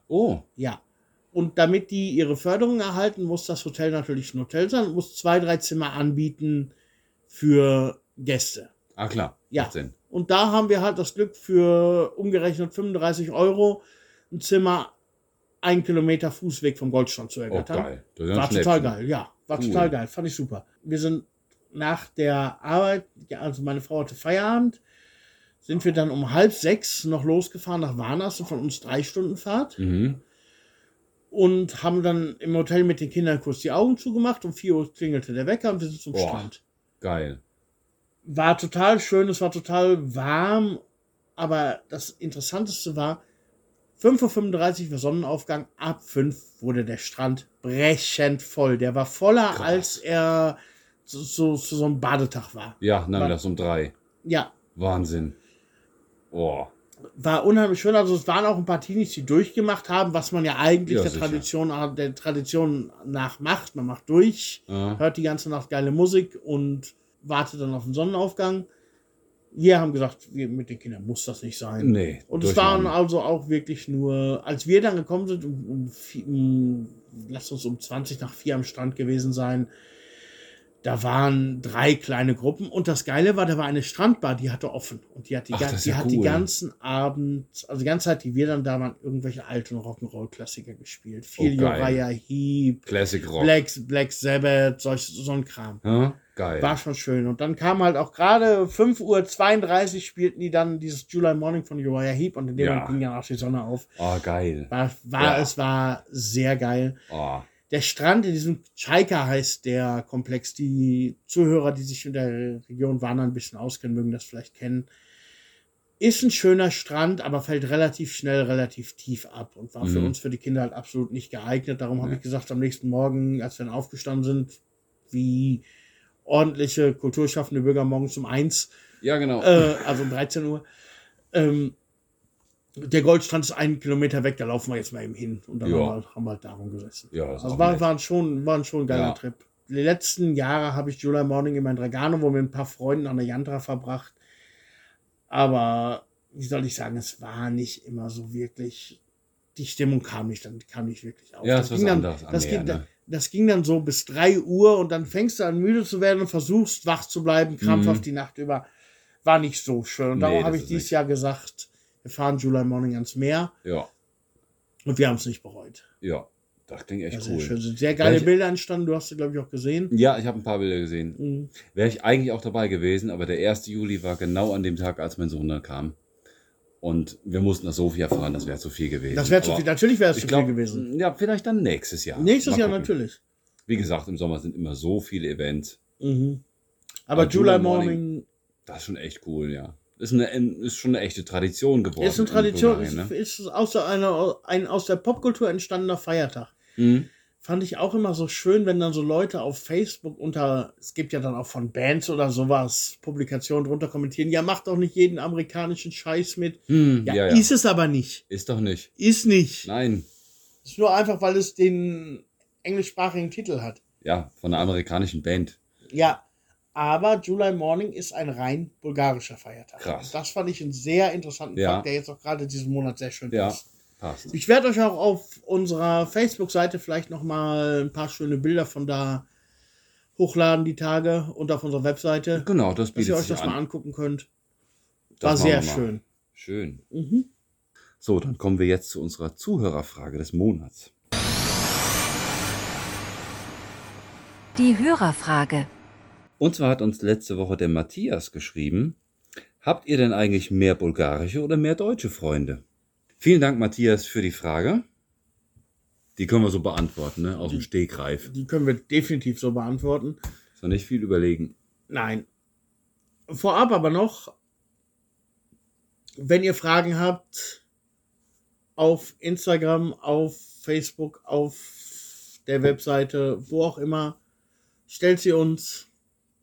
Oh. Ja. Und damit die ihre Förderung erhalten, muss das Hotel natürlich ein Hotel sein und muss zwei, drei Zimmer anbieten für Gäste. Ah, klar. Ja. Und da haben wir halt das Glück für umgerechnet 35 Euro ein Zimmer einen Kilometer Fußweg vom Goldstrand zu Oh, ergattern. geil. Das ist ein War total geil, ja. War Cool. total geil. Fand ich super. Wir sind nach der Arbeit, ja, also meine Frau hatte Feierabend, sind wir dann um halb sechs noch losgefahren nach Warnas, von uns drei Stunden Fahrt Mhm. Und haben dann im Hotel mit den Kindern kurz die Augen zugemacht. Um 4 Uhr klingelte der Wecker und wir sind zum Boah. Strand. Geil. War total schön, es war total warm, aber das Interessanteste war, 5.35 Uhr war Sonnenaufgang, ab 5 wurde der Strand brechend voll. Der war voller, Krass. als er zu so, so, so einem Badetag war. Ja, War- nachmittags um drei. Ja, Wahnsinn. Oh. War unheimlich schön. Also es waren auch ein paar Teenies, die durchgemacht haben, was man ja eigentlich Ja, der, sicher. Tradition, der Tradition nach macht. Man macht durch, Ja. hört die ganze Nacht geile Musik und wartet dann auf den Sonnenaufgang. Wir haben gesagt, wir, mit den Kindern muss das nicht sein. Nee. Und es waren also auch wirklich nur, als wir dann gekommen sind, um, um, um lasst uns um 20 nach 4 am Strand gewesen sein, da waren drei kleine Gruppen und das Geile war, da war eine Strandbar, die hatte offen und die hat die, Ach, die, ja hat die cool. ganzen Abend, also die ganze Zeit, die wir dann da waren, irgendwelche alten Rock'n'Roll-Klassiker gespielt. Viel Oh. Uriah Heep, Classic Rock. Black, Black Sabbath, solch, so ein Kram. Ja? Geil. War schon schön. Und dann kam halt auch gerade 5.32 Uhr spielten die dann dieses July Morning von Uriah Heep und in dem Ja. Ging dann auch die Sonne auf. Oh, geil. War, war Ja. es war sehr geil. Oh. Der Strand in diesem Chaika heißt der Komplex. Die Zuhörer, die sich in der Region Warna ein bisschen auskennen, mögen das vielleicht kennen. Ist ein schöner Strand, aber fällt relativ schnell relativ tief ab und war für Mhm. uns, für die Kinder halt absolut nicht geeignet. Darum habe Nee. ich gesagt, am nächsten Morgen, als wir dann aufgestanden sind, wie ordentliche kulturschaffende Bürger morgens um eins, Ja, genau. äh, also um 13 Uhr. Ähm, der Goldstrand ist einen Kilometer weg, da laufen wir jetzt mal eben hin. Und dann Ja. haben, wir, haben wir halt darum gesessen. ja, ist Also war, nett. war, schon, war schon ein geiler Ja. Trip. Die letzten Jahre habe ich July Morning in mein Dragano, wo mit ein paar Freunden an der Yantra verbracht. Aber wie soll ich sagen, es war nicht immer so wirklich. Die Stimmung kam nicht, dann kam nicht wirklich auf. Ja, das, was ging dann, das, ging, ne? das ging dann so bis 3 Uhr und dann fängst du an müde zu werden und versuchst wach zu bleiben, krampfhaft Mhm. die Nacht über. War nicht so schön. Und Nee, darum das habe ich dieses nicht. Jahr gesagt, wir fahren July Morning ans Meer Ja, und wir haben es nicht bereut. ja. Das klingt echt Ja, sehr cool. schön. Sehr geile Welche- Bilder entstanden, du hast sie, glaube ich, auch gesehen. Ja, ich habe ein paar Bilder gesehen. Mhm. Wäre ich eigentlich auch dabei gewesen, aber der 1. Juli war genau an dem Tag, als mein Sohn dann kam. Und wir mussten nach Sofia fahren, das wäre zu viel gewesen. Das wäre zu viel, natürlich wäre es Ich zu glaube, viel gewesen. ja, vielleicht dann nächstes Jahr. Nächstes Mal Jahr gucken. natürlich. Wie gesagt, im Sommer sind immer so viele Events. Mhm. Aber Aber July July Morning, Morning Das ist schon echt cool, ja. Ist, eine, ist schon eine echte Tradition geworden. ist eine in Tradition, Bulgarien, ist, ne? ist aus der, einer, ein aus der Popkultur entstandener Feiertag. Mhm. Fand ich auch immer so schön, wenn dann so Leute auf Facebook unter, es gibt ja dann auch von Bands oder sowas, Publikationen drunter kommentieren, ja, macht doch nicht jeden amerikanischen Scheiß mit. Hm, Ja, ja, ja. ist es aber nicht. Ist doch nicht. Ist nicht. Nein. Ist nur einfach, weil es den englischsprachigen Titel hat. Ja, von einer amerikanischen Band. Ja, aber July Morning ist ein rein bulgarischer Feiertag. Krass. Und Das fand ich einen sehr interessanten Ja. Fakt, der jetzt auch gerade diesen Monat sehr schön Ja, passt. passt. Ich werde euch auch auf unserer Facebook-Seite vielleicht noch mal ein paar schöne Bilder von da hochladen die Tage und auf unserer Webseite, Genau, das dass bietet ihr euch sich das mal an. angucken könnt. Das War sehr mal. schön. Schön. Mhm. So, dann kommen wir jetzt zu unserer Zuhörerfrage des Monats. Die Hörerfrage. Und zwar hat uns letzte Woche der Matthias geschrieben, habt ihr denn eigentlich mehr bulgarische oder mehr deutsche Freunde? Vielen Dank, Matthias, für die Frage. Die können wir so beantworten, ne? aus dem Stegreif. Die können wir definitiv so beantworten. So nicht viel überlegen. Nein. Vorab aber noch, wenn ihr Fragen habt, auf Instagram, auf Facebook, auf der Webseite, wo auch immer, stellt sie uns.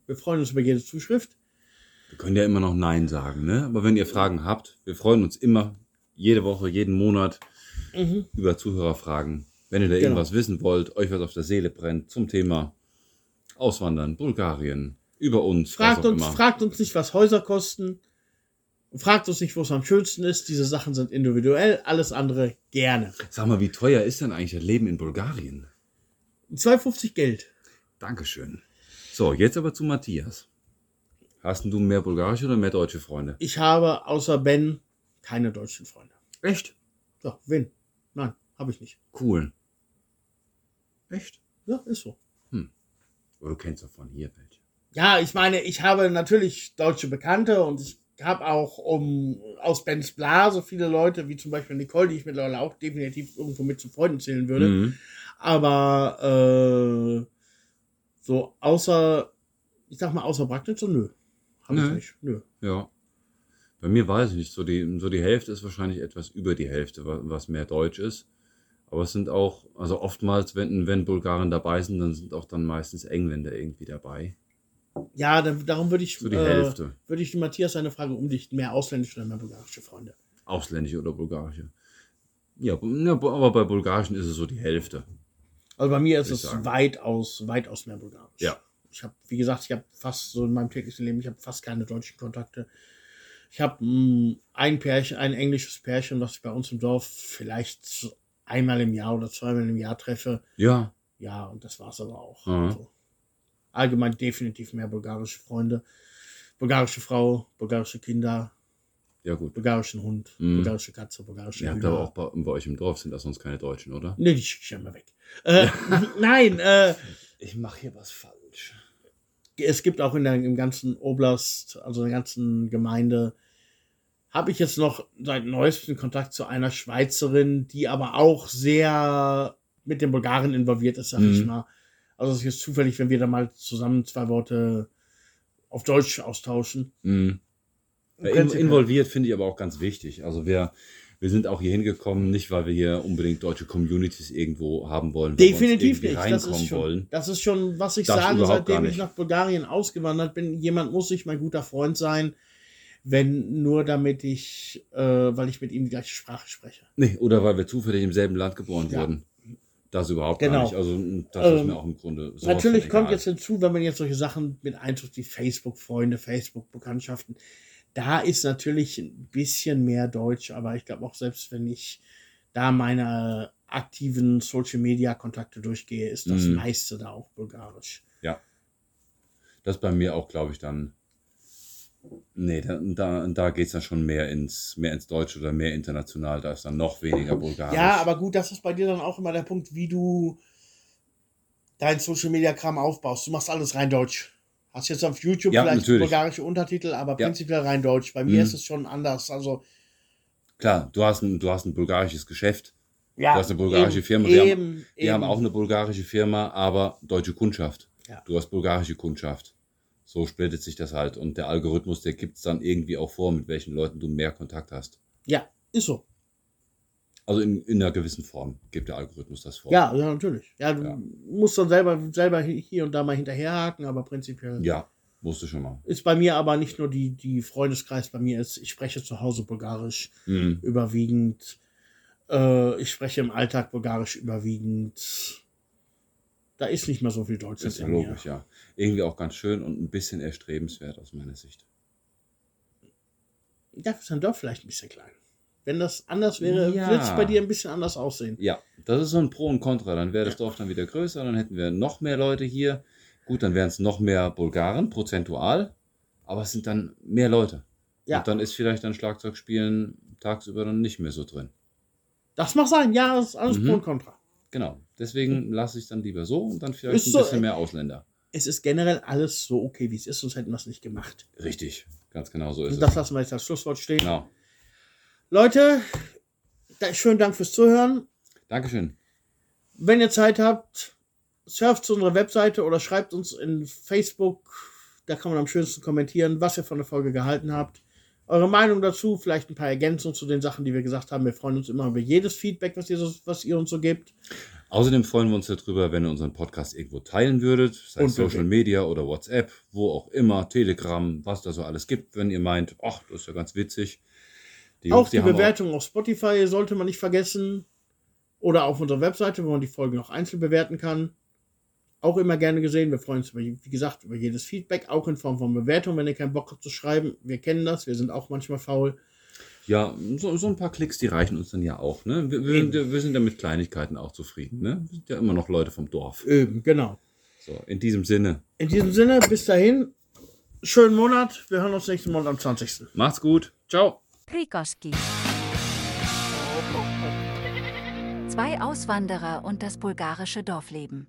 Wir freuen uns über jede Zuschrift. Wir können ja immer noch Nein sagen, ne? Aber wenn ihr Fragen habt, wir freuen uns immer, jede Woche, jeden Monat Mhm. über Zuhörerfragen. Wenn ihr da Genau. irgendwas wissen wollt, euch was auf der Seele brennt zum Thema Auswandern, Bulgarien, über uns, Fragt uns, immer. fragt uns nicht, was Häuser kosten. Fragt uns nicht, wo es am schönsten ist. Diese Sachen sind individuell. Alles andere gerne. Sag mal, wie teuer ist denn eigentlich das Leben in Bulgarien? 2,50 Geld. Dankeschön. So, jetzt aber zu Matthias. Hast du mehr bulgarische oder mehr deutsche Freunde? Ich habe außer Ben keine deutschen Freunde. Echt? So, wen? Nein, habe ich nicht. Cool. Echt? Ja, ist so. Aber du kennst doch von hier welche. Ja, ich meine, ich habe natürlich deutsche Bekannte und ich habe auch um aus Bens Blase viele Leute, wie zum Beispiel Nicole, die ich mittlerweile auch definitiv irgendwo mit zu Freunden zählen würde. Mhm. Aber äh, so außer, ich sag mal, außer Bragnitz, so nö. Hab ich Nö. nicht. Nö. Ja. Bei mir weiß ich nicht. So die, so die Hälfte ist wahrscheinlich etwas über die Hälfte, wa- was mehr Deutsch ist. Aber es sind auch, also oftmals, wenn, wenn Bulgaren dabei sind, dann sind auch dann meistens Engländer irgendwie dabei. Ja, da, darum würde ich, So die äh, Hälfte. würde ich Matthias seine Frage umdichten. Mehr ausländische oder mehr bulgarische Freunde. ausländische oder bulgarische. Ja, aber bei bulgarischen ist es so die Hälfte. Also bei mir ist es sagen. weitaus, weitaus mehr Bulgarisch. Ja. Ich habe, wie gesagt, ich habe fast so in meinem täglichen Leben, ich habe fast keine deutschen Kontakte. Ich habe mh, ein Pärchen, ein englisches Pärchen, was ich bei uns im Dorf vielleicht einmal im Jahr oder zweimal im Jahr treffe. Ja, Ja, und das war's aber auch. Mhm. Also, allgemein definitiv mehr bulgarische Freunde. Bulgarische Frau, bulgarische Kinder, ja gut. bulgarischen Hund, Mhm. bulgarische Katze, bulgarische Ihr habt aber auch bei, bei euch im Dorf sind das sonst keine Deutschen, oder? Nee, die schicke ich ja mal weg. Äh, nein, äh, Ich mache hier was falsch. es gibt auch in der im ganzen Oblast, also in der ganzen Gemeinde, habe ich jetzt noch seit neuestem Kontakt zu einer Schweizerin, die aber auch sehr mit den Bulgaren involviert ist, sag ich Mhm. mal. Also es ist jetzt zufällig, wenn wir da mal zusammen zwei Worte auf Deutsch austauschen. Mhm. In, involviert finde ich aber auch ganz wichtig. Also wir, wir sind auch hier hingekommen, nicht weil wir hier unbedingt deutsche Communities irgendwo haben wollen, Definitiv wir nicht. Das ist, schon, wollen. das ist schon, was ich Das sage, seitdem ich nach Bulgarien ausgewandert bin. Jemand muss sich mein guter Freund sein, wenn nur damit ich, äh, weil ich mit ihm die gleiche Sprache spreche. Nee, oder weil wir zufällig im selben Land geboren Ja. wurden. Das überhaupt Genau. gar nicht. Also das ist Ähm, mir auch im Grunde sowas Natürlich kommt jetzt hinzu, wenn man jetzt solche Sachen mit einzug, wie Facebook-Freunde, Facebook-Bekanntschaften, da ist natürlich ein bisschen mehr Deutsch, aber ich glaube auch selbst wenn ich da meine aktiven Social-Media-Kontakte durchgehe, ist das Mhm. meiste da auch bulgarisch. Das ist bei mir auch, glaube ich, dann. Nee, da, da, da geht es dann schon mehr ins, mehr ins Deutsche oder mehr international. Da ist dann noch weniger Bulgarisch. Ja, aber gut, das ist bei dir dann auch immer der Punkt, wie du dein Social-Media-Kram aufbaust. Du machst alles rein deutsch. Hast jetzt auf YouTube Ja, vielleicht natürlich. bulgarische Untertitel, aber Ja. prinzipiell rein deutsch. Bei mir Mhm. ist es schon anders. Also, Klar, du hast ein, du hast ein bulgarisches Geschäft. ja, Du hast eine bulgarische eben, Firma. Wir haben- Eben, Wir haben eben. auch eine bulgarische Firma, aber deutsche Kundschaft. Ja. Du hast bulgarische Kundschaft. So splittet sich das halt. Und der Algorithmus, der gibt es dann irgendwie auch vor, mit welchen Leuten du mehr Kontakt hast. Ja, ist so. Also in, in einer gewissen Form gibt der Algorithmus das vor. Ja, ja, natürlich. Ja, du Ja. musst dann selber, selber hier und da mal hinterherhaken, aber prinzipiell Ja, musst du schon mal. ist bei mir aber nicht nur die, die Freundeskreis, bei mir ist, ich spreche zu Hause Bulgarisch Mhm. überwiegend. Äh, ich spreche im Alltag Bulgarisch überwiegend. Da ist nicht mehr so viel Deutsch Ist ja mir. logisch, ja. Irgendwie auch ganz schön und ein bisschen erstrebenswert aus meiner Sicht. Dafür ist dann doch vielleicht ein bisschen klein. Wenn das anders wäre, Ja. würde es bei dir ein bisschen anders aussehen. Ja, das ist so ein Pro und Contra. Dann wäre das Dorf dann wieder größer, dann hätten wir noch mehr Leute hier. Gut, dann wären es noch mehr Bulgaren, prozentual, aber es sind dann mehr Leute. Ja. Und dann ist vielleicht dann Schlagzeugspielen tagsüber dann nicht mehr so drin. Das mag sein, ja, das ist alles Mhm. Pro und Contra. Genau. Deswegen lasse ich es dann lieber so und dann vielleicht Ist ein so, bisschen äh, mehr Ausländer. Es ist generell alles so okay, wie es ist, sonst hätten wir es nicht gemacht. Richtig, ganz genau so ist Und das es. lassen wir jetzt als Schlusswort stehen. Genau. Leute, da, schönen Dank fürs Zuhören. Dankeschön. Wenn ihr Zeit habt, surft zu unserer Webseite oder schreibt uns in Facebook. Da kann man am schönsten kommentieren, was ihr von der Folge gehalten habt. Eure Meinung dazu, vielleicht ein paar Ergänzungen zu den Sachen, die wir gesagt haben. Wir freuen uns immer über jedes Feedback, was ihr, so, was ihr uns so gebt. Außerdem freuen wir uns darüber, wenn ihr unseren Podcast irgendwo teilen würdet, sei es Social Media oder WhatsApp, wo auch immer, Telegram, was da so alles gibt, wenn ihr meint, ach, das ist ja ganz witzig. Die auch die haben Bewertung auf Spotify sollte man nicht vergessen. Oder auf unserer Webseite, wo man die Folgen noch einzeln bewerten kann. Auch immer gerne gesehen. Wir freuen uns, über, wie gesagt, über jedes Feedback, auch in Form von Bewertung, wenn ihr keinen Bock habt zu schreiben. Wir kennen das, wir sind auch manchmal faul. Ja, so, so ein paar Klicks, die reichen uns dann ja auch. Ne? Wir, wir, wir sind ja mit Kleinigkeiten auch zufrieden. Ne? Wir sind ja immer noch Leute vom Dorf. Eben, genau. So, in diesem Sinne, In diesem Sinne, bis dahin, schönen Monat. Wir hören uns nächsten Monat am 20. macht's gut. Ciao. Prikoski. Zwei Auswanderer und das bulgarische Dorfleben.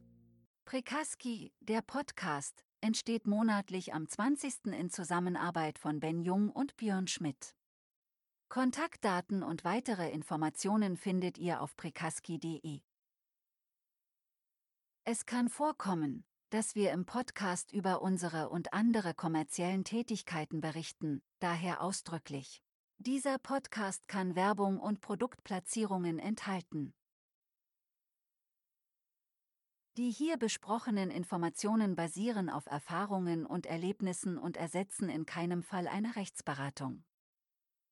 Prikaski, der Podcast, entsteht monatlich am 20. in Zusammenarbeit von Ben Jung und Björn Schmidt. Kontaktdaten und weitere Informationen findet ihr auf prikaski.de. Es kann vorkommen, dass wir im Podcast über unsere und andere kommerziellen Tätigkeiten berichten, daher ausdrücklich. Dieser Podcast kann Werbung und Produktplatzierungen enthalten. Die hier besprochenen Informationen basieren auf Erfahrungen und Erlebnissen und ersetzen in keinem Fall eine Rechtsberatung.